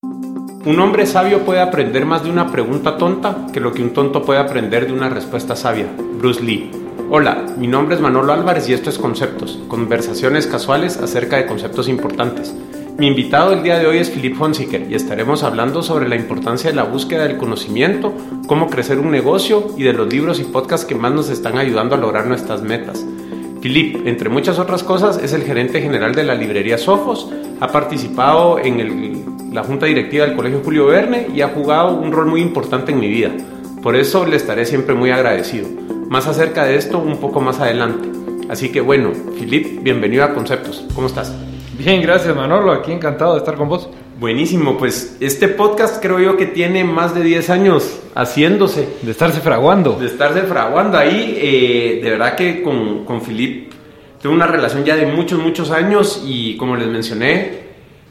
Un hombre sabio puede aprender más de una pregunta tonta que lo que un tonto puede aprender de una respuesta sabia. Bruce Lee. Hola, mi nombre es Manolo Álvarez y esto es Conceptos, conversaciones casuales acerca de conceptos importantes. Mi invitado el día de hoy es Philip Honsiker y estaremos hablando sobre la importancia de la búsqueda del conocimiento, cómo crecer un negocio y de los libros y podcasts que más nos están ayudando a lograr nuestras metas. Philip, entre muchas otras cosas, es el gerente general de la librería Sofos, ha participado en la junta directiva del Colegio Julio Verne y ha jugado un rol muy importante en mi vida. Por eso le estaré siempre muy agradecido. Más acerca de esto un poco más adelante. Así que bueno, Filip, bienvenido a Conceptos. ¿Cómo estás? Bien, gracias Manolo, aquí encantado de estar con vos. Buenísimo, pues este podcast creo yo que tiene más de 10 años haciéndose. De estarse fraguando. De estarse fraguando ahí. Eh, de verdad que con, con Filip tengo una relación ya de muchos, muchos años y como les mencioné,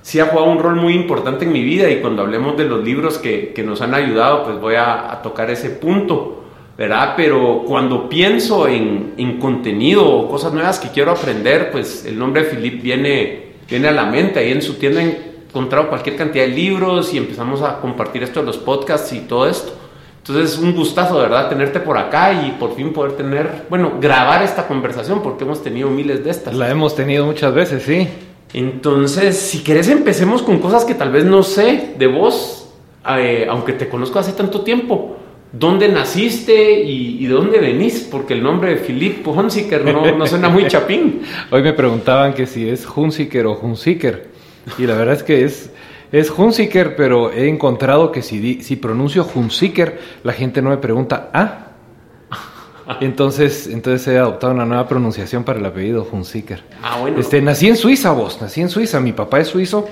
sí ha jugado un rol muy importante en mi vida y cuando hablemos de los libros que, que nos han ayudado, pues voy a, a, tocar ese punto, ¿verdad? Pero cuando pienso en, en, contenido o cosas nuevas que quiero aprender, pues el nombre de Philip viene, viene a la mente. Ahí en su tienda he encontrado cualquier cantidad de libros y empezamos a compartir esto de los podcasts y todo esto. Entonces es un gustazo, ¿verdad? Tenerte por acá y por fin poder tener, bueno, grabar esta conversación porque hemos tenido miles de estas. La hemos tenido muchas veces, sí. Entonces, si querés, empecemos con cosas que tal vez no sé de vos, eh, aunque te conozco hace tanto tiempo. ¿Dónde naciste y, y, de dónde venís? Porque el nombre de Philip Hunziker no, no suena muy chapín. Hoy me preguntaban que si es Hunziker o Hunziker. Y la verdad es que es, es Hunziker, pero he encontrado que si, si pronuncio Hunziker, la gente no me pregunta, ah, entonces, entonces he adoptado una nueva pronunciación para el apellido Hunziker. Ah, bueno. Este, nací en Suiza, vos, nací en Suiza. Mi papá es suizo,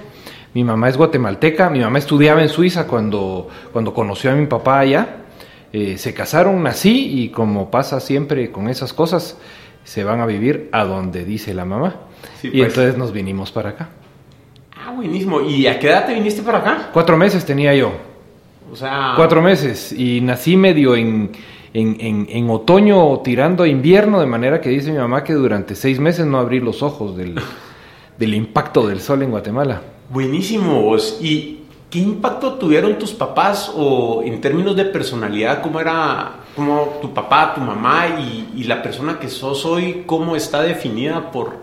mi mamá es guatemalteca, mi mamá estudiaba en Suiza cuando, cuando conoció a mi papá allá. Eh, se casaron, nací y como pasa siempre con esas cosas, se van a vivir a donde dice la mamá. Sí, y pues. entonces nos vinimos para acá. Ah, buenísimo. ¿Y a qué edad te viniste para acá? Cuatro meses tenía yo. O sea... Cuatro meses. Y nací medio en en, en, en, otoño tirando a invierno, de manera que dice mi mamá que durante seis meses no abrí los ojos del, del impacto del sol en Guatemala. Buenísimo, vos. ¿Y qué impacto tuvieron tus papás o en términos de personalidad? ¿Cómo era como tu papá, tu mamá y, y, la persona que sos hoy? ¿Cómo está definida por,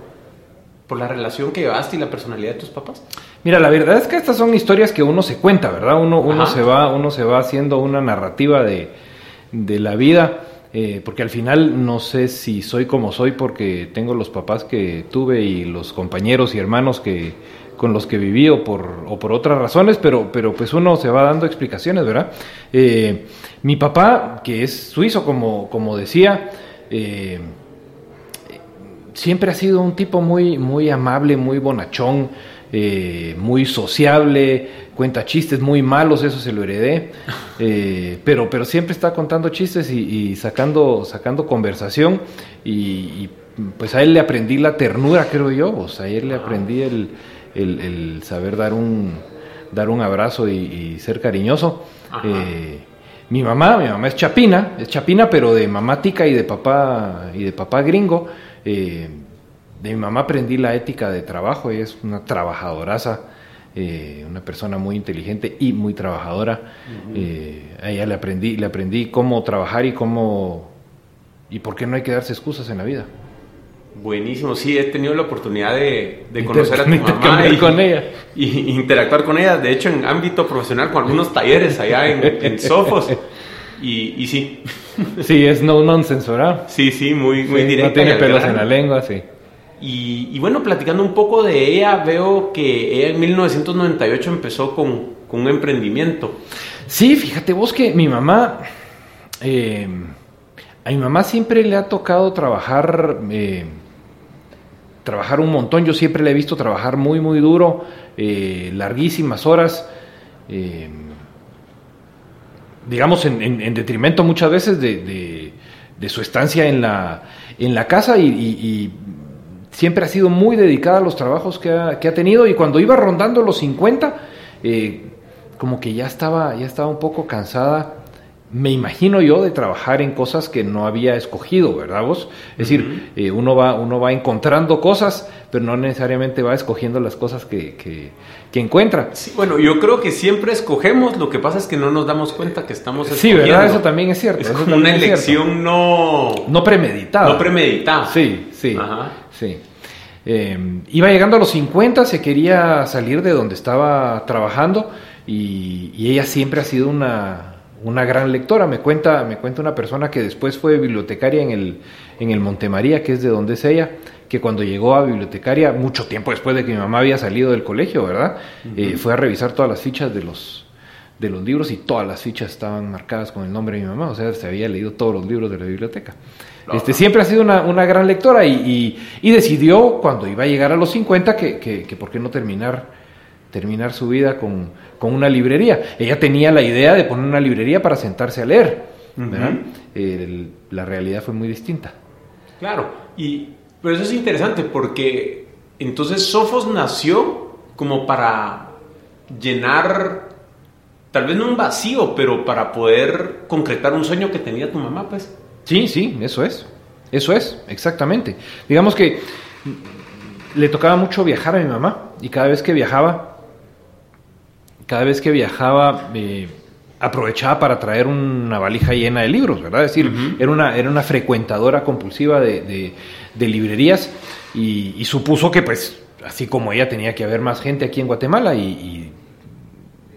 por la relación que llevaste y la personalidad de tus papás? Mira, la verdad es que estas son historias que uno se cuenta, ¿verdad? Uno, uno, se, va, uno se va haciendo una narrativa de de la vida, eh, porque al final no sé si soy como soy porque tengo los papás que tuve y los compañeros y hermanos que con los que viví o por, o por otras razones, pero, pero pues uno se va dando explicaciones, ¿verdad? Eh, mi papá, que es suizo, como, como decía, eh, siempre ha sido un tipo muy, muy amable, muy bonachón, eh, muy sociable, cuenta chistes muy malos, eso se lo heredé, eh, pero, pero siempre está contando chistes y, y sacando, sacando conversación y, y, pues a él le aprendí la ternura, creo yo, o sea, a él le aprendí el, el, el saber dar un, dar un abrazo y, y ser cariñoso. Eh, mi mamá, mi mamá es chapina, es chapina, pero de mamá tica y de papá y de papá gringo. Eh, de mi mamá aprendí la ética de trabajo, ella es una trabajadoraza, eh, una persona muy inteligente y muy trabajadora. Uh -huh. eh, a ella le aprendí, le aprendí cómo trabajar y cómo y por qué no hay que darse excusas en la vida. Buenísimo, sí, he tenido la oportunidad de, de conocer a tu mamá y, con ella. y interactuar con ella, de hecho en ámbito profesional con algunos talleres allá en, en Sofos. Y, y, sí. Sí, es no nonsense, ¿verdad? Sí, sí, muy, muy sí, directa. No tiene pelos en la lengua, sí. Y, y, bueno, platicando un poco de ella, veo que ella en 1998 empezó con, con un emprendimiento. Sí, fíjate vos que mi mamá, eh, a mi mamá siempre le ha tocado trabajar, eh, trabajar un montón. Yo siempre le he visto trabajar muy, muy duro, eh, larguísimas horas. digamos, en, en, en, detrimento muchas veces de, de, de, su estancia en la, en la casa y siempre ha sido muy dedicada a los trabajos que ha, que ha tenido y cuando iba rondando los 50, eh, como que ya estaba, ya estaba un poco cansada me imagino yo de trabajar en cosas que no había escogido, ¿verdad vos? Es decir, eh, uno, va, uno va encontrando cosas, pero no necesariamente va escogiendo las cosas que, que, encuentra. bueno, yo creo que siempre escogemos, lo que pasa es que no nos damos cuenta que estamos escogiendo. Sí, ¿verdad? Eso también es cierto. Es una elección no... No premeditada. No premeditada. Sí, sí, sí. Eh, iba llegando a los 50, se quería salir de donde estaba trabajando y ella siempre ha sido una una gran lectora. Me cuenta, me cuenta una persona que después fue bibliotecaria en el, en el Montemaría, que es de donde es ella, que cuando llegó a bibliotecaria, mucho tiempo después de que mi mamá había salido del colegio, ¿verdad? Eh, fue a revisar todas las fichas de los, de los libros y todas las fichas estaban marcadas con el nombre de mi mamá, o sea, se había leído todos los libros de la biblioteca. Este, siempre ha sido una, una gran lectora y, y, decidió, cuando iba a llegar a los 50, que, que, que por qué no terminar terminar su vida con, una librería. Ella tenía la idea de poner una librería para sentarse a leer. la realidad fue muy distinta. Claro, y, pero eso es interesante porque entonces Sofos nació como para llenar, tal vez no un vacío, pero para poder concretar un sueño que tenía tu mamá, pues. Sí, sí, eso es. Eso es, exactamente. Digamos que le tocaba mucho viajar a mi mamá y cada vez que viajaba cada vez que viajaba eh, aprovechaba para traer una valija llena de libros, ¿verdad? Es decir, era, una, era una frecuentadora compulsiva de, librerías y, supuso que, pues, así como ella tenía que haber más gente aquí en Guatemala y,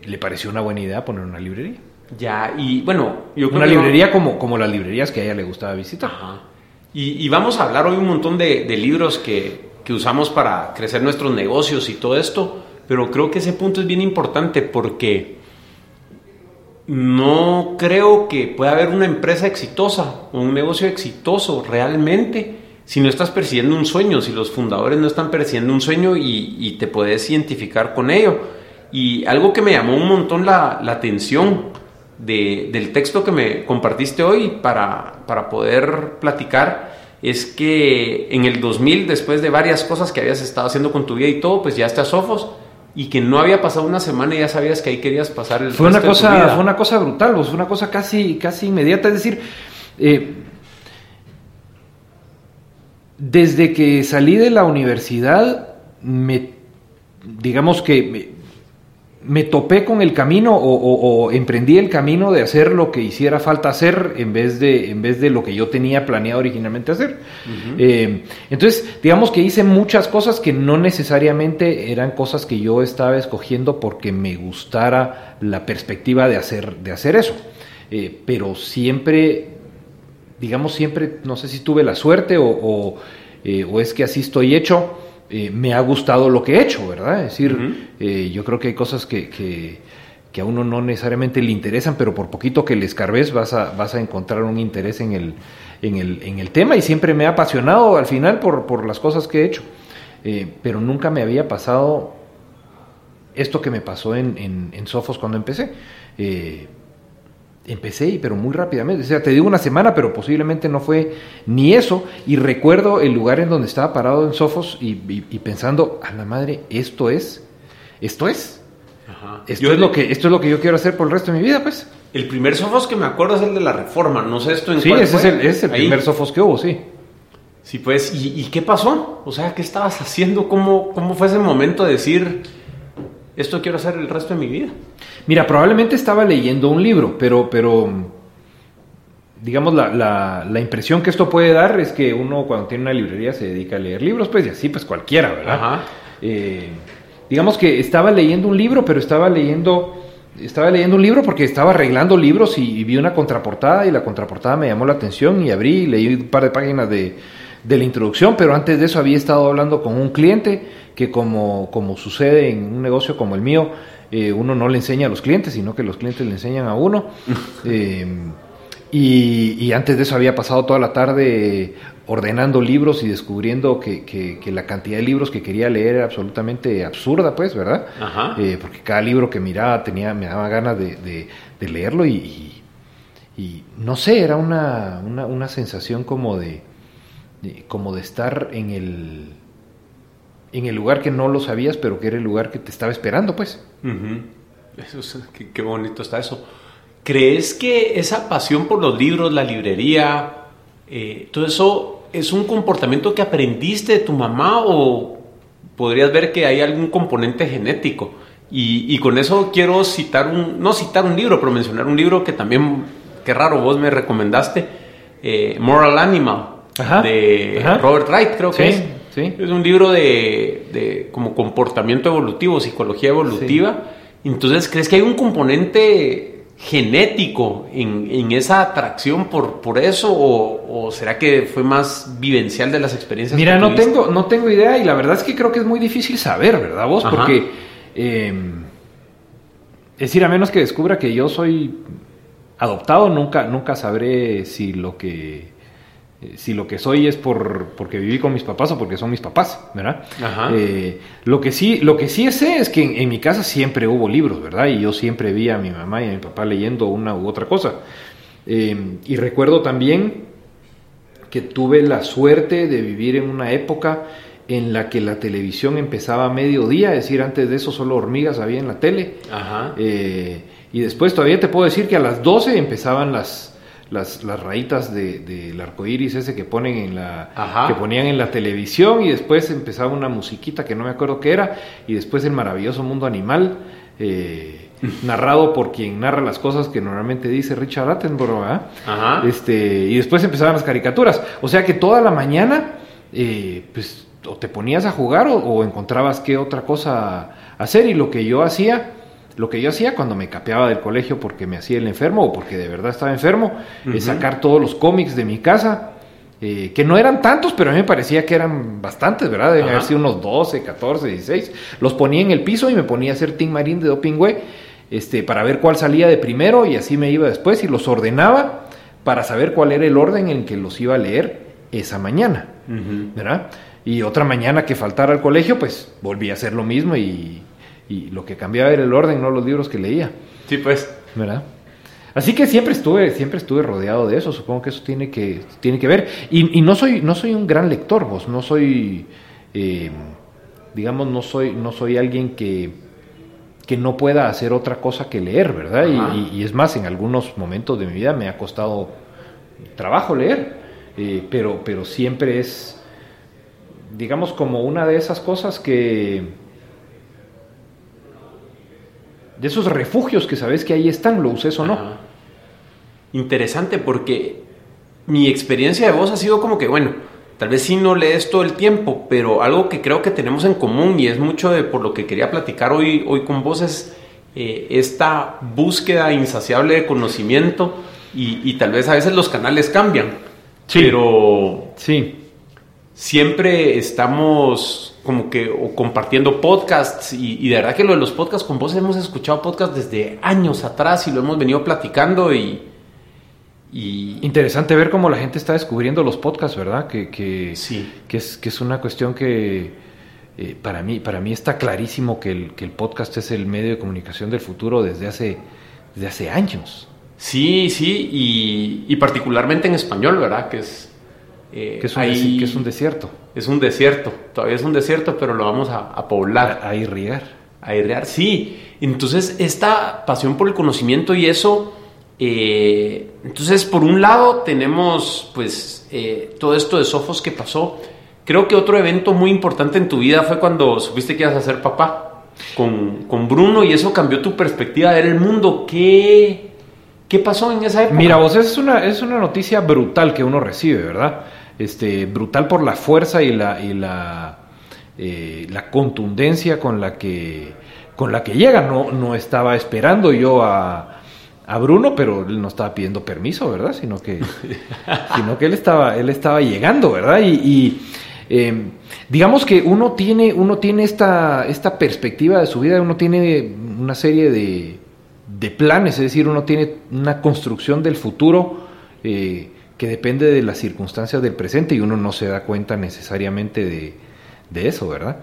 le pareció una buena idea poner una librería. Ya, y bueno, yo creo Una librería como, como las librerías que a ella le gustaba visitar. Y, vamos a hablar hoy un montón de, libros que, que usamos para crecer nuestros negocios y todo esto. Pero creo que ese punto es bien importante porque no creo que pueda haber una empresa exitosa o un negocio exitoso realmente si no estás persiguiendo un sueño, si los fundadores no están persiguiendo un sueño y, te puedes identificar con ello. Y algo que me llamó un montón la, atención del texto que me compartiste hoy para, para poder platicar es que en el 2000, después de varias cosas que habías estado haciendo con tu vida y todo, pues ya estás Sofos y que no había pasado una semana y ya sabías que ahí querías pasar el fue una cosa fue una cosa brutal fue una cosa casi casi inmediata. Es decir eh, desde que salí de la universidad me digamos que me topé con el camino o, emprendí el camino de hacer lo que hiciera falta hacer en vez de, en vez de lo que yo tenía planeado originalmente hacer. Eh, entonces, digamos que hice muchas cosas que no necesariamente eran cosas que yo estaba escogiendo porque me gustara la perspectiva de hacer, de hacer eso. Eh, pero siempre, digamos, siempre, no sé si tuve la suerte o, eh, o es que así estoy hecho eh, me ha gustado lo que he hecho, ¿verdad? Es decir, eh, yo creo que hay cosas que, que, a uno no necesariamente le interesan, pero por poquito que le escarbes vas a, vas a encontrar un interés en el, en, el, en el tema y siempre me ha apasionado al final por, por las cosas que he hecho. Eh, pero nunca me había pasado esto que me pasó en, en, en Sofos cuando empecé. Empecé, pero muy rápidamente. O sea, te digo una semana, pero posiblemente no fue ni eso. Y recuerdo el lugar en donde estaba parado en Sofos y, pensando, a la madre, esto es, esto es. Esto, es lo que, esto es lo que yo quiero hacer por el resto de mi vida, pues. El primer Sofos que me acuerdo es el de la Reforma. No sé esto en Sí, ese es el, es el primer Sofos que hubo, sí. Sí, pues, ¿y, qué pasó? O sea, ¿qué estabas haciendo? ¿Cómo, ¿Cómo fue ese momento de decir, esto quiero hacer el resto de mi vida? Mira, probablemente estaba leyendo un libro, pero, pero digamos, la, la, impresión que esto puede dar es que uno cuando tiene una librería se dedica a leer libros, pues y así, pues cualquiera, ¿verdad? Eh, digamos que estaba leyendo un libro, pero estaba leyendo, estaba leyendo un libro porque estaba arreglando libros y, vi una contraportada y la contraportada me llamó la atención y abrí y leí un par de páginas de, de la introducción, pero antes de eso había estado hablando con un cliente que como, como sucede en un negocio como el mío, eh, uno no le enseña a los clientes, sino que los clientes le enseñan a uno. Eh, y, antes de eso había pasado toda la tarde ordenando libros y descubriendo que, la cantidad de libros que quería leer era absolutamente absurda, pues, ¿verdad? Eh, porque cada libro que miraba tenía, me daba ganas de, leerlo y, no sé, era una, una, sensación como de, como de estar en el en el lugar que no lo sabías, pero que era el lugar que te estaba esperando, pues. Eso es, qué, bonito está eso. ¿crees que esa pasión por los libros, la librería, eh, todo eso es un comportamiento que aprendiste de tu mamá o podrías ver que hay algún componente genético? Y, con eso quiero citar un, no citar un libro, pero mencionar un libro que también, qué raro, vos me recomendaste, eh, Moral Animal, de Robert Wright, creo que es. Es un libro de, como comportamiento evolutivo, psicología evolutiva. Entonces, ¿crees que hay un componente genético en, esa atracción por, por eso? O, será que fue más vivencial de las experiencias? Mira, no tengo, no tengo idea y la verdad es que creo que es muy difícil saber, ¿verdad vos? Porque, em, es decir, a menos que descubra que yo soy adoptado, nunca, nunca sabré si lo que si lo que soy es por porque viví con mis papás o porque son mis papás, ¿verdad? Eh, lo que sí, lo que sí sé es que en, mi casa siempre hubo libros, ¿verdad? Y yo siempre vi a mi mamá y a mi papá leyendo una u otra cosa. Eh, y recuerdo también que tuve la suerte de vivir en una época en la que la televisión empezaba a mediodía, es decir, antes de eso solo hormigas había en la tele. y después todavía te puedo decir que a las 12 empezaban las las, las rayitas del de, arco iris ese que ponen en la que ponían en la televisión y después empezaba una musiquita que no me acuerdo qué era y después el maravilloso mundo animal eh, narrado por quien narra las cosas que normalmente dice Richard Attenborough este y después empezaban las caricaturas. O sea que toda la mañana eh, pues o te ponías a jugar o, o encontrabas qué otra cosa hacer y lo que yo hacía lo que yo hacía cuando me capeaba del colegio porque me hacía el enfermo o porque de verdad estaba enfermo, es sacar todos los cómics de mi casa, eh, que no eran tantos, pero a mí me parecía que eran bastantes, ¿verdad? Deben haber sido unos 12, 14, 16. Los ponía en el piso y me ponía a hacer Team Marine de Dopingüe este, para ver cuál salía de primero y así me iba después y los ordenaba para saber cuál era el orden en que los iba a leer esa mañana, ¿verdad? Y otra mañana que faltara al colegio, pues volví a hacer lo mismo y y lo que cambiaba era el orden, no los libros que leía. Sí, pues. ¿Verdad? Así que siempre estuve, siempre estuve rodeado de eso, supongo que eso tiene que, tiene que ver. Y, no, soy, no soy un gran lector, vos, no soy, eh, digamos, no soy, no soy alguien que, que no pueda hacer otra cosa que leer, ¿verdad? Y, es más, en algunos momentos de mi vida me ha costado trabajo leer, eh, pero, pero siempre es, digamos, como una de esas cosas que de esos refugios que sabes que ahí están, lo uses o no. Interesante porque mi experiencia de voz ha sido como que, bueno, tal vez sí no lees todo el tiempo, pero algo que creo que tenemos en común y es mucho de por lo que quería platicar hoy, hoy con vos es eh, esta búsqueda insaciable de conocimiento y, tal vez a veces los canales cambian. Sí. Pero sí. siempre estamos como que o compartiendo podcasts y, de verdad que lo de los podcasts con vos hemos escuchado podcasts desde años atrás y lo hemos venido platicando y, Interesante ver cómo la gente está descubriendo los podcasts, ¿verdad? Que, que, sí. que, es, que es una cuestión que eh, para, mí, para mí está clarísimo que el, que el podcast es el medio de comunicación del futuro desde hace, desde hace años. Sí, sí, y, y particularmente en español, ¿verdad? Que es eh, que, es un que, es un desierto. Es un desierto, todavía es un desierto, pero lo vamos a, poblar. A, irrigar. A irrigar, sí. Entonces, esta pasión por el conocimiento y eso, eh, entonces, por un lado tenemos, pues, eh, todo esto de Sofos que pasó. Creo que otro evento muy importante en tu vida fue cuando supiste que ibas a ser papá con, con Bruno y eso cambió tu perspectiva de ver el mundo. ¿Qué, ¿Qué pasó en esa época? Mira, vos, es una, es una noticia brutal que uno recibe, ¿verdad? Este, brutal por la fuerza y la, y la, eh, la contundencia con la que, con la que llega. No, no estaba esperando yo a, a Bruno, pero él no estaba pidiendo permiso, ¿verdad? Sino que, sino que él estaba, él estaba llegando, ¿verdad? Y, em, digamos que uno tiene, uno tiene esta, esta perspectiva de su vida, uno tiene una serie de, de planes, es decir, uno tiene una construcción del futuro eh, que depende de las circunstancias del presente y uno no se da cuenta necesariamente de, eso, ¿verdad?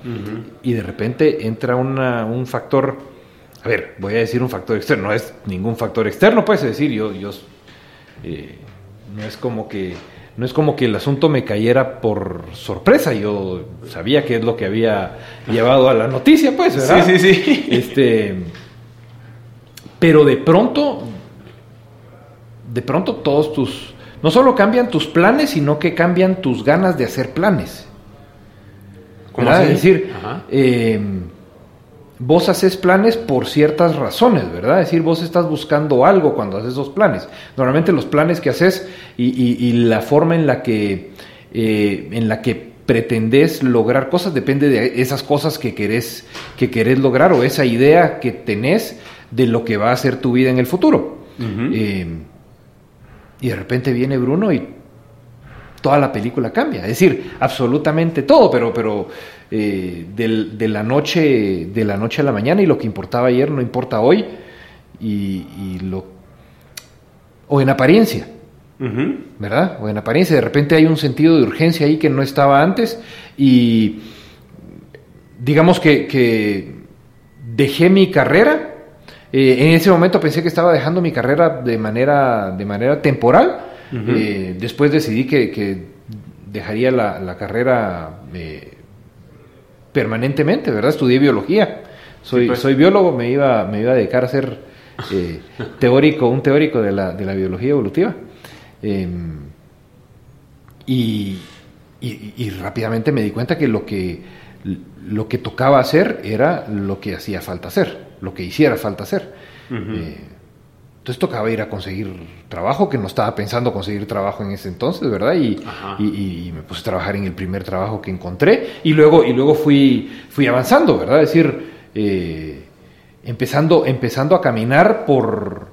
Y de repente entra un factor, a ver, voy a decir un factor externo, no es ningún factor externo, puedes decir, yo, yo eh, no es como que no es como que el asunto me cayera por sorpresa, yo sabía que es lo que había llevado a la noticia, pues, ¿verdad? Sí, sí, sí. Este, pero de pronto de pronto todos tus, no solo cambian tus planes, sino que cambian tus ganas de hacer planes. ¿Cómo así? Es decir, eh, vos haces planes por ciertas razones, ¿verdad? Es decir, vos estás buscando algo cuando haces esos planes. Normalmente los planes que haces y, y- y la forma en la que eh, en la que pretendés lograr cosas depende de esas cosas que querés que querés lograr o esa idea que tenés de lo que va a ser tu vida en el futuro. Eh, y de repente viene Bruno y toda la película cambia. Es decir, absolutamente todo, pero, pero eh, del- de, la noche, de la noche a la mañana y lo que importaba ayer no importa hoy. Y, y lo, o en apariencia. ¿verdad? O en apariencia, de repente hay un sentido de urgencia ahí que no estaba antes y digamos que, que dejé mi carrera. Eh, en ese momento pensé que estaba dejando mi carrera de manera, de manera temporal. Eh, después decidí que, que dejaría la, la carrera eh, permanentemente, ¿verdad? Estudié biología. Soy, Sí, pues. soy biólogo, me iba, me iba a dedicar a ser teórico, un teórico de la, de la biología evolutiva. Eh, y, y- y rápidamente me di cuenta que lo que lo que tocaba hacer era lo que hacía falta hacer, lo que hiciera falta hacer. Eh, entonces tocaba ir a conseguir trabajo, que no estaba pensando conseguir trabajo en ese entonces, ¿verdad? Y, Ajá. y- y- y me puse a trabajar en el primer trabajo que encontré y luego, y luego fui, fui avanzando, ¿verdad? Es decir, eh, empezando, empezando a caminar por,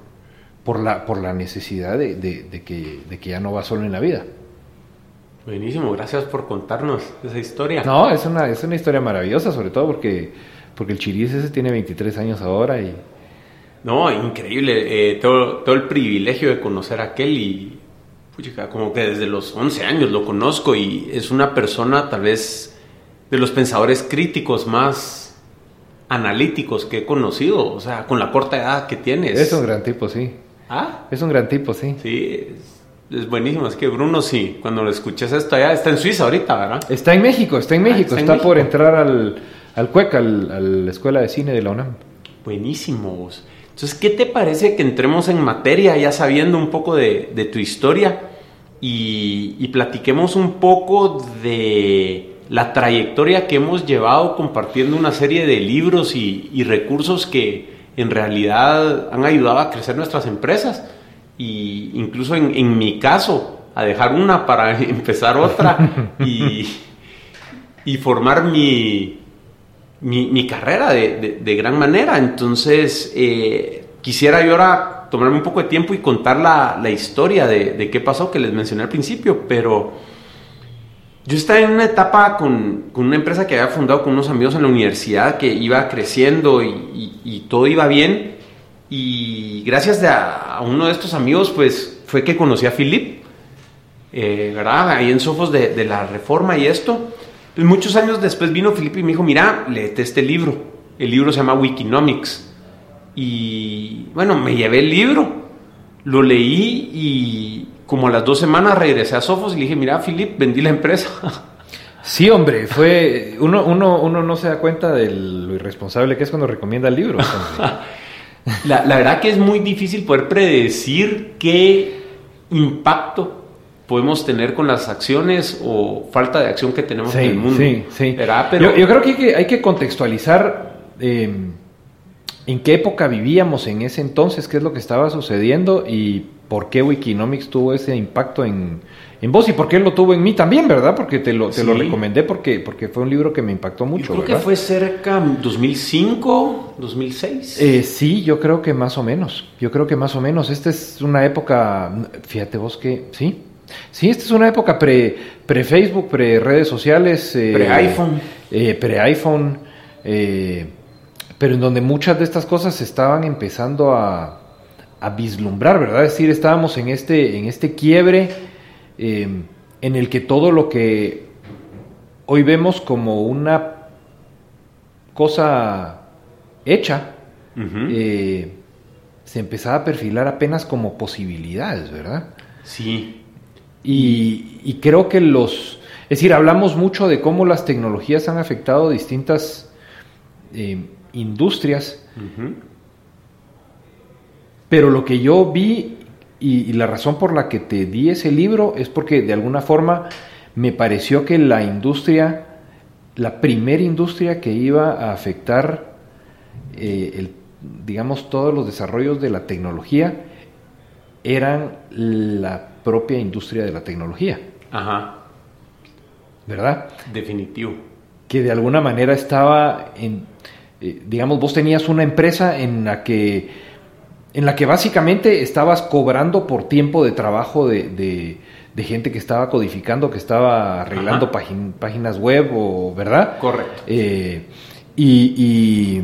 por, la, por la necesidad de, de- de que, de que ya no va solo en la vida. Buenísimo, gracias por contarnos esa historia. No, es una, es una historia maravillosa, sobre todo porque, porque el Chiris ese tiene 23 años ahora y... No, increíble. eh, todo, todo el privilegio de conocer a aquel y puchica, como que desde los 11 años lo conozco y es una persona tal vez de los pensadores críticos más analíticos que he conocido. O sea, con la corta edad que tienes. Es un gran tipo, sí. Ah, Es un gran tipo, sí. sí, es, es buenísimo. Es que Bruno, sí, cuando lo escuches esto allá, está en Suiza ahorita, ¿verdad? Está en México, está en Ah, México, está está, en por México. entrar al, al CUEC, al- a la Escuela de Cine de la UNAM. Buenísimo. vos. Entonces, ¿qué te parece que entremos en materia ya sabiendo un poco de, tu historia y, y platiquemos un poco de la trayectoria que hemos llevado compartiendo una serie de libros y, recursos que en realidad han ayudado a crecer nuestras empresas? Y incluso en, en mi caso, a dejar una para empezar otra y formar mi, mi, mi carrera de, de- gran manera. Entonces, eh, quisiera yo ahora tomarme un poco de tiempo y contar la, la historia de, de qué pasó que les mencioné al principio, pero yo estaba en una etapa con, con una empresa que había fundado con unos amigos en la universidad que iba creciendo y, todo iba bien. Y gracias a uno de estos amigos, pues fue que conocí a Philip, eh, ¿verdad? Ahí en Sofos de, de la Reforma y esto. Pues muchos años después vino Felipe y me dijo, mira, léete este libro. El libro se llama Wikinomics. Y bueno, me llevé el libro, lo leí y como a las dos semanas regresé a Sofos y le dije, mira, Philip, vendí la empresa. Sí, hombre, fue uno, uno, uno no se da cuenta de lo irresponsable que es cuando recomienda el libro. hombre. La, la verdad que es muy difícil poder predecir qué impacto podemos tener con las acciones o falta de acción que tenemos en el mundo. Sí, sí. Pero Yo, yo creo que hay que, hay que contextualizar eh, en qué época vivíamos en ese entonces, qué es lo que estaba sucediendo y por qué Wikinomics tuvo ese impacto en, en vos y por qué lo tuvo en mí también, ¿verdad? Porque te lo, te lo recomendé porque, porque fue un libro que me impactó yo mucho. creo que fue cerca 2005, 2006. Eh, sí, yo creo que más o menos. Yo creo que más o menos. Esta es una época, fíjate vos que, sí. Sí, esta es una época pre, pre Facebook, pre redes sociales. eh, Pre-iPhone. eh, pre iPhone. eh, pero en donde muchas de estas cosas se estaban empezando a, a vislumbrar, ¿verdad? Es decir, estábamos en este, en este quiebre eh, en el que todo lo que hoy vemos como una cosa hecha, eh, se empezaba a perfilar apenas como posibilidades, ¿verdad? sí. Y, y creo que los... Es decir, hablamos mucho de cómo las tecnologías han afectado distintas eh, industrias, pero lo que yo vi y, la razón por la que te di ese libro es porque de alguna forma me pareció que la industria, la primera industria que iba a afectar, eh, el, digamos, todos los desarrollos de la tecnología, eran la propia industria de la tecnología. Ajá. ¿Verdad? Definitivo. Que de alguna manera estaba en, eh, digamos, vos tenías una empresa en la que en la que básicamente estabas cobrando por tiempo de trabajo de, de, gente que estaba codificando, que estaba arreglando páginas web, o, ¿verdad? Correcto. Eh, y,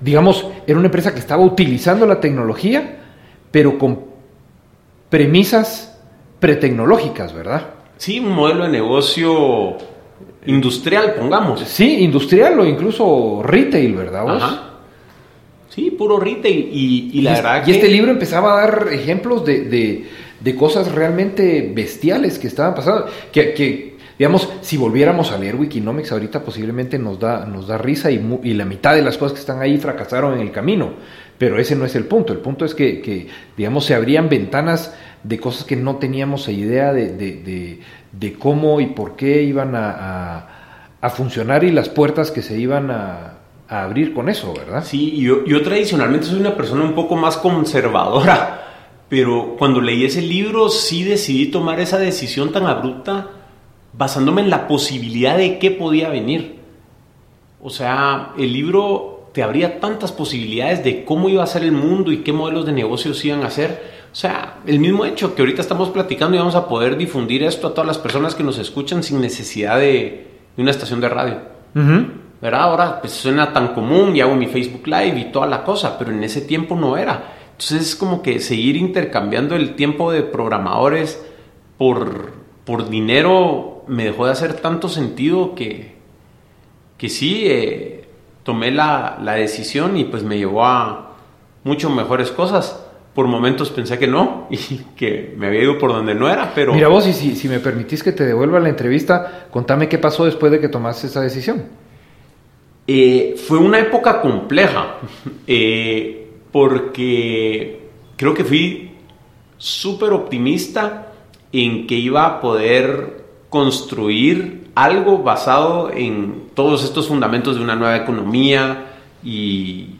digamos, era una empresa que estaba utilizando la tecnología, pero con premisas pretecnológicas, ¿verdad? Sí, un modelo de negocio industrial, pongamos. Sí, industrial o incluso retail, ¿verdad? Vos? Sí, puro retail. Y, y la verdad y este libro empezaba a dar ejemplos de, de, cosas realmente bestiales que estaban pasando. Que, que, digamos, si volviéramos a leer Wikinomics ahorita posiblemente nos da, nos da risa y, y, la mitad de las cosas que están ahí fracasaron en el camino. Pero ese no es el punto. El punto es que, digamos, se abrían ventanas de cosas que no teníamos idea de, de, cómo y por qué iban a, funcionar y las puertas que se iban a a abrir con eso, ¿verdad? Sí, yo, yo tradicionalmente soy una persona un poco más conservadora, pero cuando leí ese libro sí decidí tomar esa decisión tan abrupta basándome en la posibilidad de qué podía venir. O sea, el libro te abría tantas posibilidades de cómo iba a ser el mundo y qué modelos de negocios iban a hacer. O sea, el mismo hecho que ahorita estamos platicando y vamos a poder difundir esto a todas las personas que nos escuchan sin necesidad de, una estación de radio. ¿verdad? Ahora pues suena tan común y hago mi Facebook Live y toda la cosa, pero en ese tiempo no era. Entonces es como que seguir intercambiando el tiempo de programadores por, por dinero me dejó de hacer tanto sentido que, que sí, eh, tomé la, la decisión y pues me llevó a mucho mejores cosas por momentos pensé que no y que me había ido por donde no era, pero... Mira vos, y si, si me permitís que te devuelva la entrevista, contame qué pasó después de que tomaste esa decisión. Eh, fue una época compleja, eh, porque creo que fui súper optimista en que iba a poder construir algo basado en todos estos fundamentos de una nueva economía y,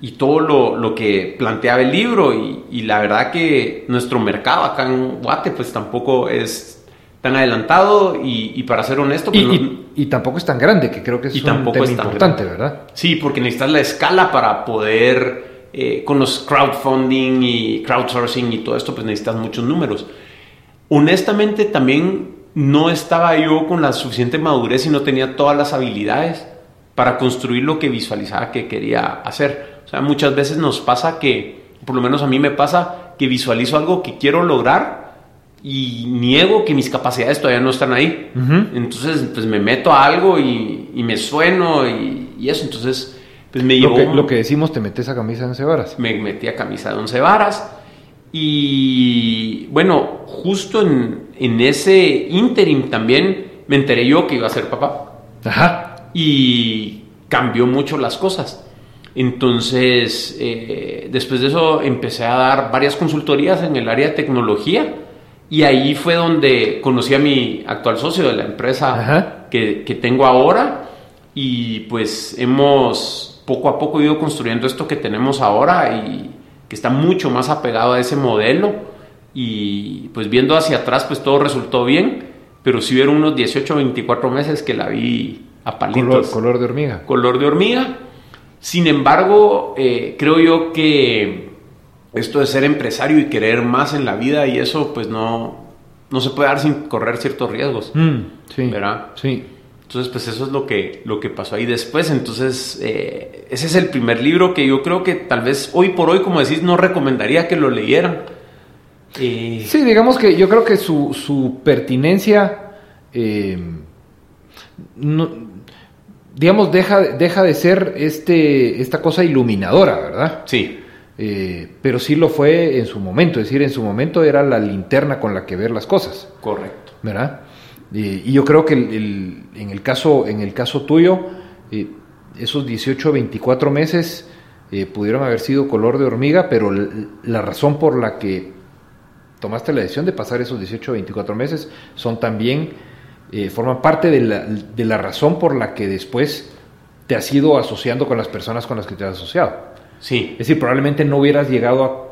y todo lo, lo, que planteaba el libro y, y, la verdad que nuestro mercado acá en Guate pues tampoco es tan adelantado y, para ser honesto... Pues y, tampoco es tan grande, que creo que es un tema importante, ¿verdad? Sí, porque necesitas la escala para poder, eh, con los crowdfunding y crowdsourcing y todo esto, pues necesitas muchos números. Honestamente también no estaba yo con la suficiente madurez y no tenía todas las habilidades para construir lo que visualizaba que quería hacer. O sea, muchas veces nos pasa que, por lo menos a mí me pasa, que visualizo algo que quiero lograr y niego que mis capacidades todavía no están ahí. Entonces, pues me meto a algo y, me sueno y, eso. Entonces, pues me llevó... Lo que, decimos, te metes a camisa de once varas. Me metí a camisa de once varas. Y bueno, justo en, en ese interim también me enteré yo que iba a ser papá. Ajá. Y cambió mucho las cosas. Entonces, eh, después de eso empecé a dar varias consultorías en el área de tecnología y ahí fue donde conocí a mi actual socio de la empresa que, que, tengo ahora. Y pues hemos poco a poco ido construyendo esto que tenemos ahora y que está mucho más apegado a ese modelo. Y pues viendo hacia atrás, pues todo resultó bien. Pero sí hubieron unos 18 o 24 meses que la vi a palitos. Color, color de hormiga. Color de hormiga. Sin embargo, eh, creo yo que esto de ser empresario y querer más en la vida y eso pues no, no se puede dar sin correr ciertos riesgos. Mm, sí. ¿Verdad? Sí. Entonces pues eso es lo que, lo que pasó ahí después. Entonces eh, ese es el primer libro que yo creo que tal vez hoy por hoy, como decís, no recomendaría que lo leyeran. Eh, sí, digamos que yo creo que su, su pertinencia... Eh, digamos, deja, deja de ser este, esta cosa iluminadora, ¿verdad? Sí. Pero sí lo fue en su momento, es decir, en su momento era la linterna con la que ver las cosas. Correcto. ¿Verdad? Y yo creo que en, el caso, en el caso tuyo, eh, esos 18 24 meses eh, pudieron haber sido color de hormiga, pero la razón por la que tomaste la decisión de pasar esos 18 o 24 meses son también, eh, forman parte de la, de la, razón por la que después te has ido asociando con las personas con las que te has asociado. Sí. Es decir, probablemente no hubieras llegado a...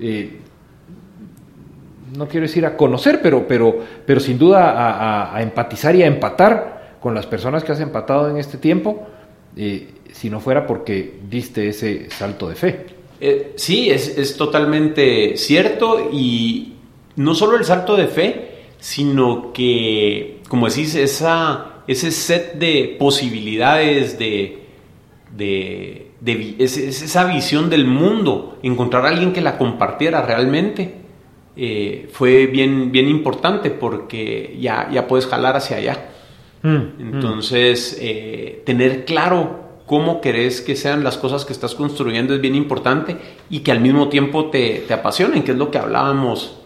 Eh, no quiero decir a conocer, pero, pero, pero sin duda a, empatizar y a empatar con las personas que has empatado en este tiempo, eh, si no fuera porque diste ese salto de fe. Eh, sí, es, totalmente cierto y no solo el salto de fe, sino que, como decís, esa, ese set de posibilidades, de, de, esa visión del mundo, encontrar a alguien que la compartiera realmente, eh, fue bien, bien importante porque ya, ya puedes jalar hacia allá. Mm, mm. Entonces, eh, tener claro cómo querés que sean las cosas que estás construyendo es bien importante y que al mismo tiempo te, te apasionen, que es lo que hablábamos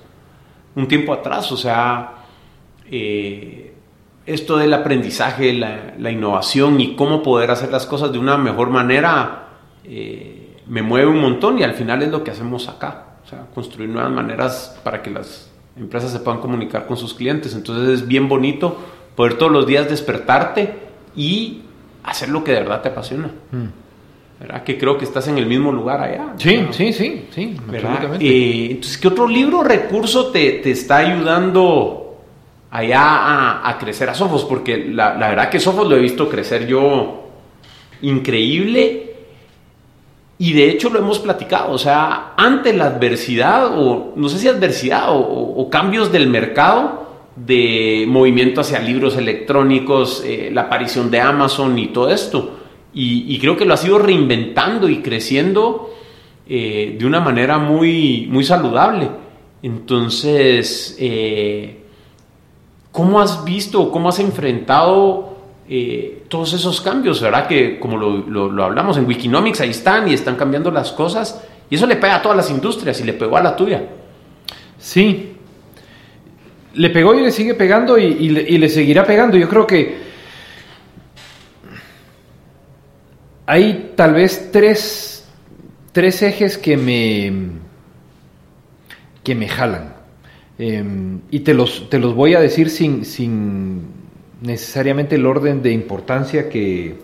un tiempo atrás. O sea, eh, esto del aprendizaje, la, innovación y cómo poder hacer las cosas de una mejor manera me mueve un montón y al final es lo que hacemos acá. Sea, construir nuevas maneras para que las empresas se puedan comunicar con sus clientes. Entonces es bien bonito poder todos los días despertarte y hacer lo que de verdad te apasiona. Mm. ¿Verdad? Que creo que estás en el mismo lugar allá. Sí, sí, sí, sí, eh, entonces, ¿qué otro libro o recurso te, está ayudando allá a, crecer a Sofos? Porque la, verdad que Sofos lo he visto crecer yo increíble. Y de hecho lo hemos platicado, o sea, ante la adversidad, o no sé si adversidad, o cambios del mercado, de movimiento hacia libros electrónicos, eh, la aparición de Amazon y todo esto. Y, creo que lo ha sido reinventando y creciendo eh, de una manera muy, muy saludable. Entonces, eh, ¿cómo has visto, cómo has enfrentado todos esos cambios? ¿Verdad? Que como lo, lo, hablamos en Wikinomics, ahí están y están cambiando las cosas. Y eso le pega a todas las industrias y le pegó a la tuya. Sí, le pegó y le sigue pegando y, le, seguirá pegando. Yo creo que hay tal vez tres, tres ejes que me, que me jalan. Em, y te los, te los voy a decir sin, sin necesariamente el orden de importancia que,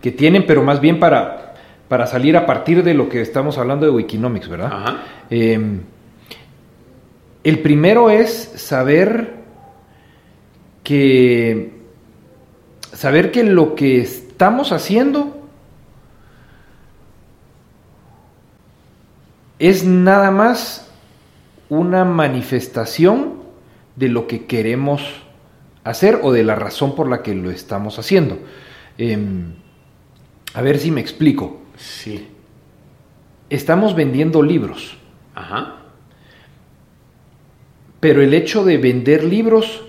que tienen, pero más bien para, para salir a partir de lo que estamos hablando de Wikinomics, ¿verdad? Ajá. Em, el primero es saber que saber que lo que estamos haciendo es nada más una manifestación de lo que queremos hacer o de la razón por la que lo estamos haciendo. Em, a ver si me explico. Sí. Estamos vendiendo libros. Ajá. Pero el hecho de vender libros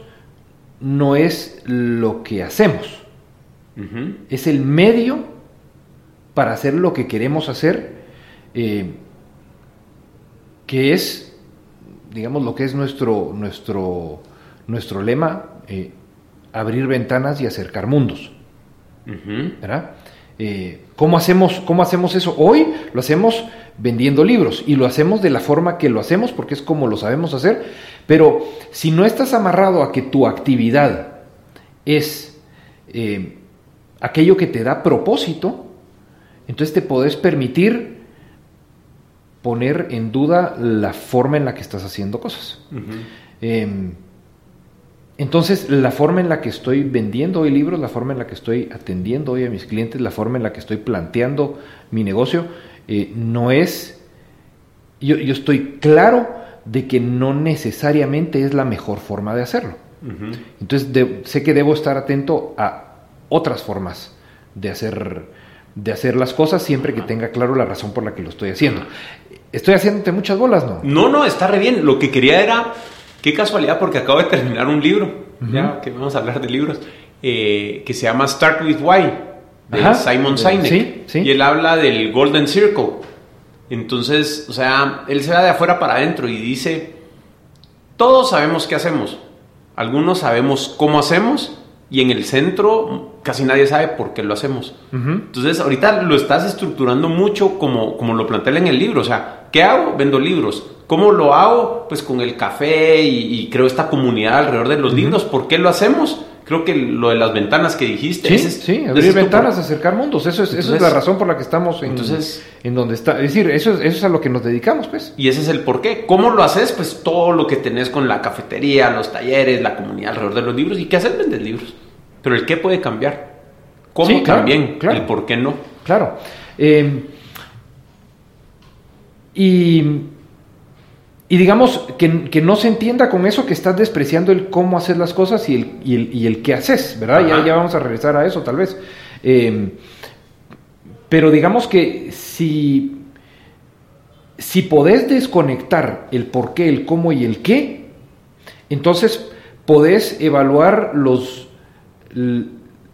no es lo que hacemos. Es el medio para hacer lo que queremos hacer, eh, que es, digamos, lo que es nuestro, nuestro, nuestro lema, eh, abrir ventanas y acercar mundos. ¿Verdad? Eh, ¿cómo, hacemos, ¿Cómo hacemos eso? Hoy lo hacemos vendiendo libros y lo hacemos de la forma que lo hacemos porque es como lo sabemos hacer, pero si no estás amarrado a que tu actividad es eh, aquello que te da propósito, entonces te podés permitir poner en duda la forma en la que estás haciendo cosas. Entonces, la forma en la que estoy vendiendo hoy libros, la forma en la que estoy atendiendo hoy a mis clientes, la forma en la que estoy planteando mi negocio, eh, no es, yo, estoy claro de que no necesariamente es la mejor forma de hacerlo. Entonces sé que debo estar atento a otras formas de hacer, de hacer las cosas siempre que tenga claro la razón por la que lo estoy haciendo. Estoy haciéndote muchas bolas, ¿no? No, no, está re bien. Lo que quería era, qué casualidad, porque acabo de terminar un libro, ya que vamos a hablar de libros, eh, que se llama Start with Why de Simon Sinek. Y él habla del Golden Circle. Entonces, o sea, él se va de afuera para adentro y dice, todos sabemos qué hacemos. Algunos sabemos cómo hacemos y en el centro casi nadie sabe por qué lo hacemos. Entonces, ahorita lo estás estructurando mucho como, como lo plantea en el libro. O sea, ¿qué hago? Vendo libros. ¿Cómo lo hago? Pues con el café y, creo esta comunidad alrededor de los libros. ¿Por qué lo hacemos? Creo que lo de las ventanas que dijiste. Sí, sí, abrir ventanas, acercar mundos. Eso es, eso es la razón por la que estamos en, entonces, en donde está. Es decir, eso es, eso es a lo que nos dedicamos, pues. Y ese es el por qué. ¿Cómo lo haces? Pues todo lo que tenés con la cafetería, los talleres, la comunidad alrededor de los libros. ¿Y qué haces? Vender libros. Pero el qué puede cambiar. ¿Cómo también? El por qué no. Claro. Eh, y y digamos que, no se entienda con eso que estás despreciando el cómo hacer las cosas y el, y el, qué haces, ¿verdad? Ya, ya, vamos a regresar a eso tal vez. Em, pero digamos que si, si podés desconectar el por qué, el cómo y el qué, entonces podés evaluar los,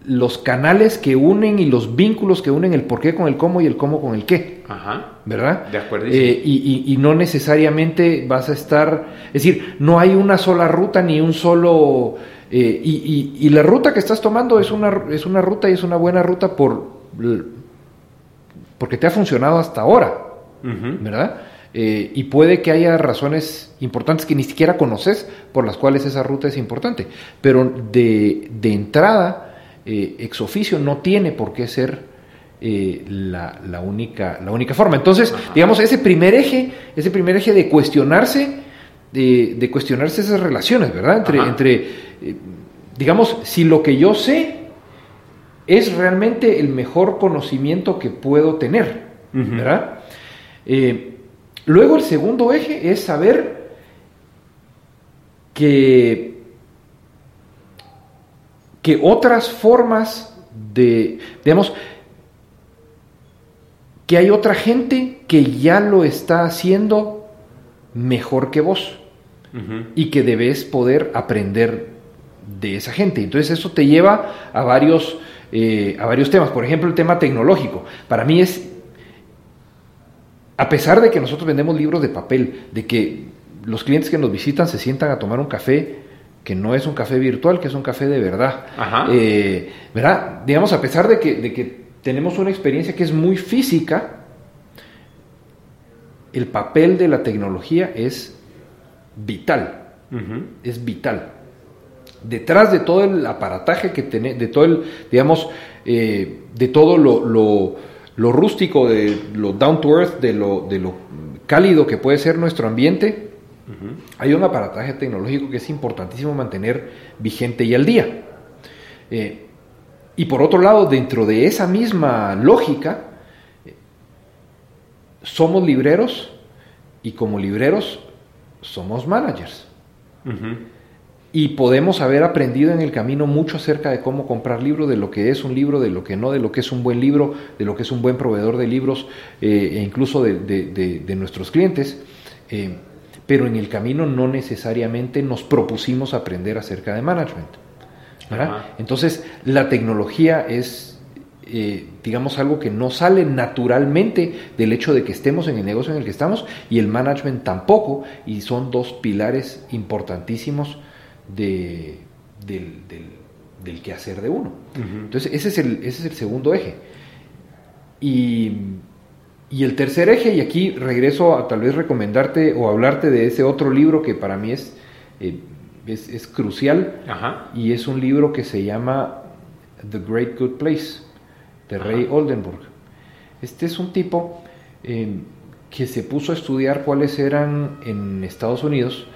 los canales que unen y los vínculos que unen el por qué con el cómo y el cómo con el qué. Ajá. ¿Verdad? De acuerdo. Eh, y, no necesariamente vas a estar, es decir, no hay una sola ruta ni un solo... Eh, y, la ruta que estás tomando es una, es una ruta y es una buena ruta por, porque te ha funcionado hasta ahora, ¿verdad? Eh, y puede que haya razones importantes que ni siquiera conoces por las cuales esa ruta es importante, pero de, de entrada eh, ex oficio no tiene por qué ser eh, la, única, la única forma. Entonces, digamos, ese primer eje, ese primer eje de cuestionarse, de, cuestionarse esas relaciones, ¿verdad? Entre, entre eh, digamos, si lo que yo sé es realmente el mejor conocimiento que puedo tener, ¿verdad? luego el segundo eje es saber que que otras formas de, digamos, que hay otra gente que ya lo está haciendo mejor que vos y que debes poder aprender de esa gente. Entonces eso te lleva a varios, eh, a varios temas. Por ejemplo, el tema tecnológico. Para mí es, a pesar de que nosotros vendemos libros de papel, de que los clientes que nos visitan se sientan a tomar un café que no es un café virtual, que es un café de verdad. Eh, ¿Verdad? Digamos, a pesar de que, de que tenemos una experiencia que es muy física, el papel de la tecnología es vital. Es vital. Detrás de todo el aparataje que tenemos, de todo el, digamos, eh, de todo lo, lo, rústico, de lo down to earth, de lo, de lo cálido que puede ser nuestro ambiente, hay un aparataje tecnológico que es importantísimo mantener vigente y al día. Eh, y por otro lado, dentro de esa misma lógica, somos libreros y como libreros somos managers. Y podemos haber aprendido en el camino mucho acerca de cómo comprar libros, de lo que es un libro, de lo que no, de lo que es un buen libro, de lo que es un buen proveedor de libros eh, e incluso de, nuestros clientes. Eh, pero en el camino no necesariamente nos propusimos aprender acerca de management. Entonces, la tecnología es, eh, digamos, algo que no sale naturalmente del hecho de que estemos en el negocio en el que estamos y el management tampoco, y son dos pilares importantísimos de, del, del, quehacer de uno. Entonces, ese es, el, ese es el segundo eje. Y y el tercer eje, y aquí regreso a tal vez recomendarte o hablarte de ese otro libro que para mí es, eh, es, crucial, y es un libro que se llama The Great Good Place, de Ray Oldenburg. Este es un tipo eh, que se puso a estudiar cuáles eran en Estados Unidos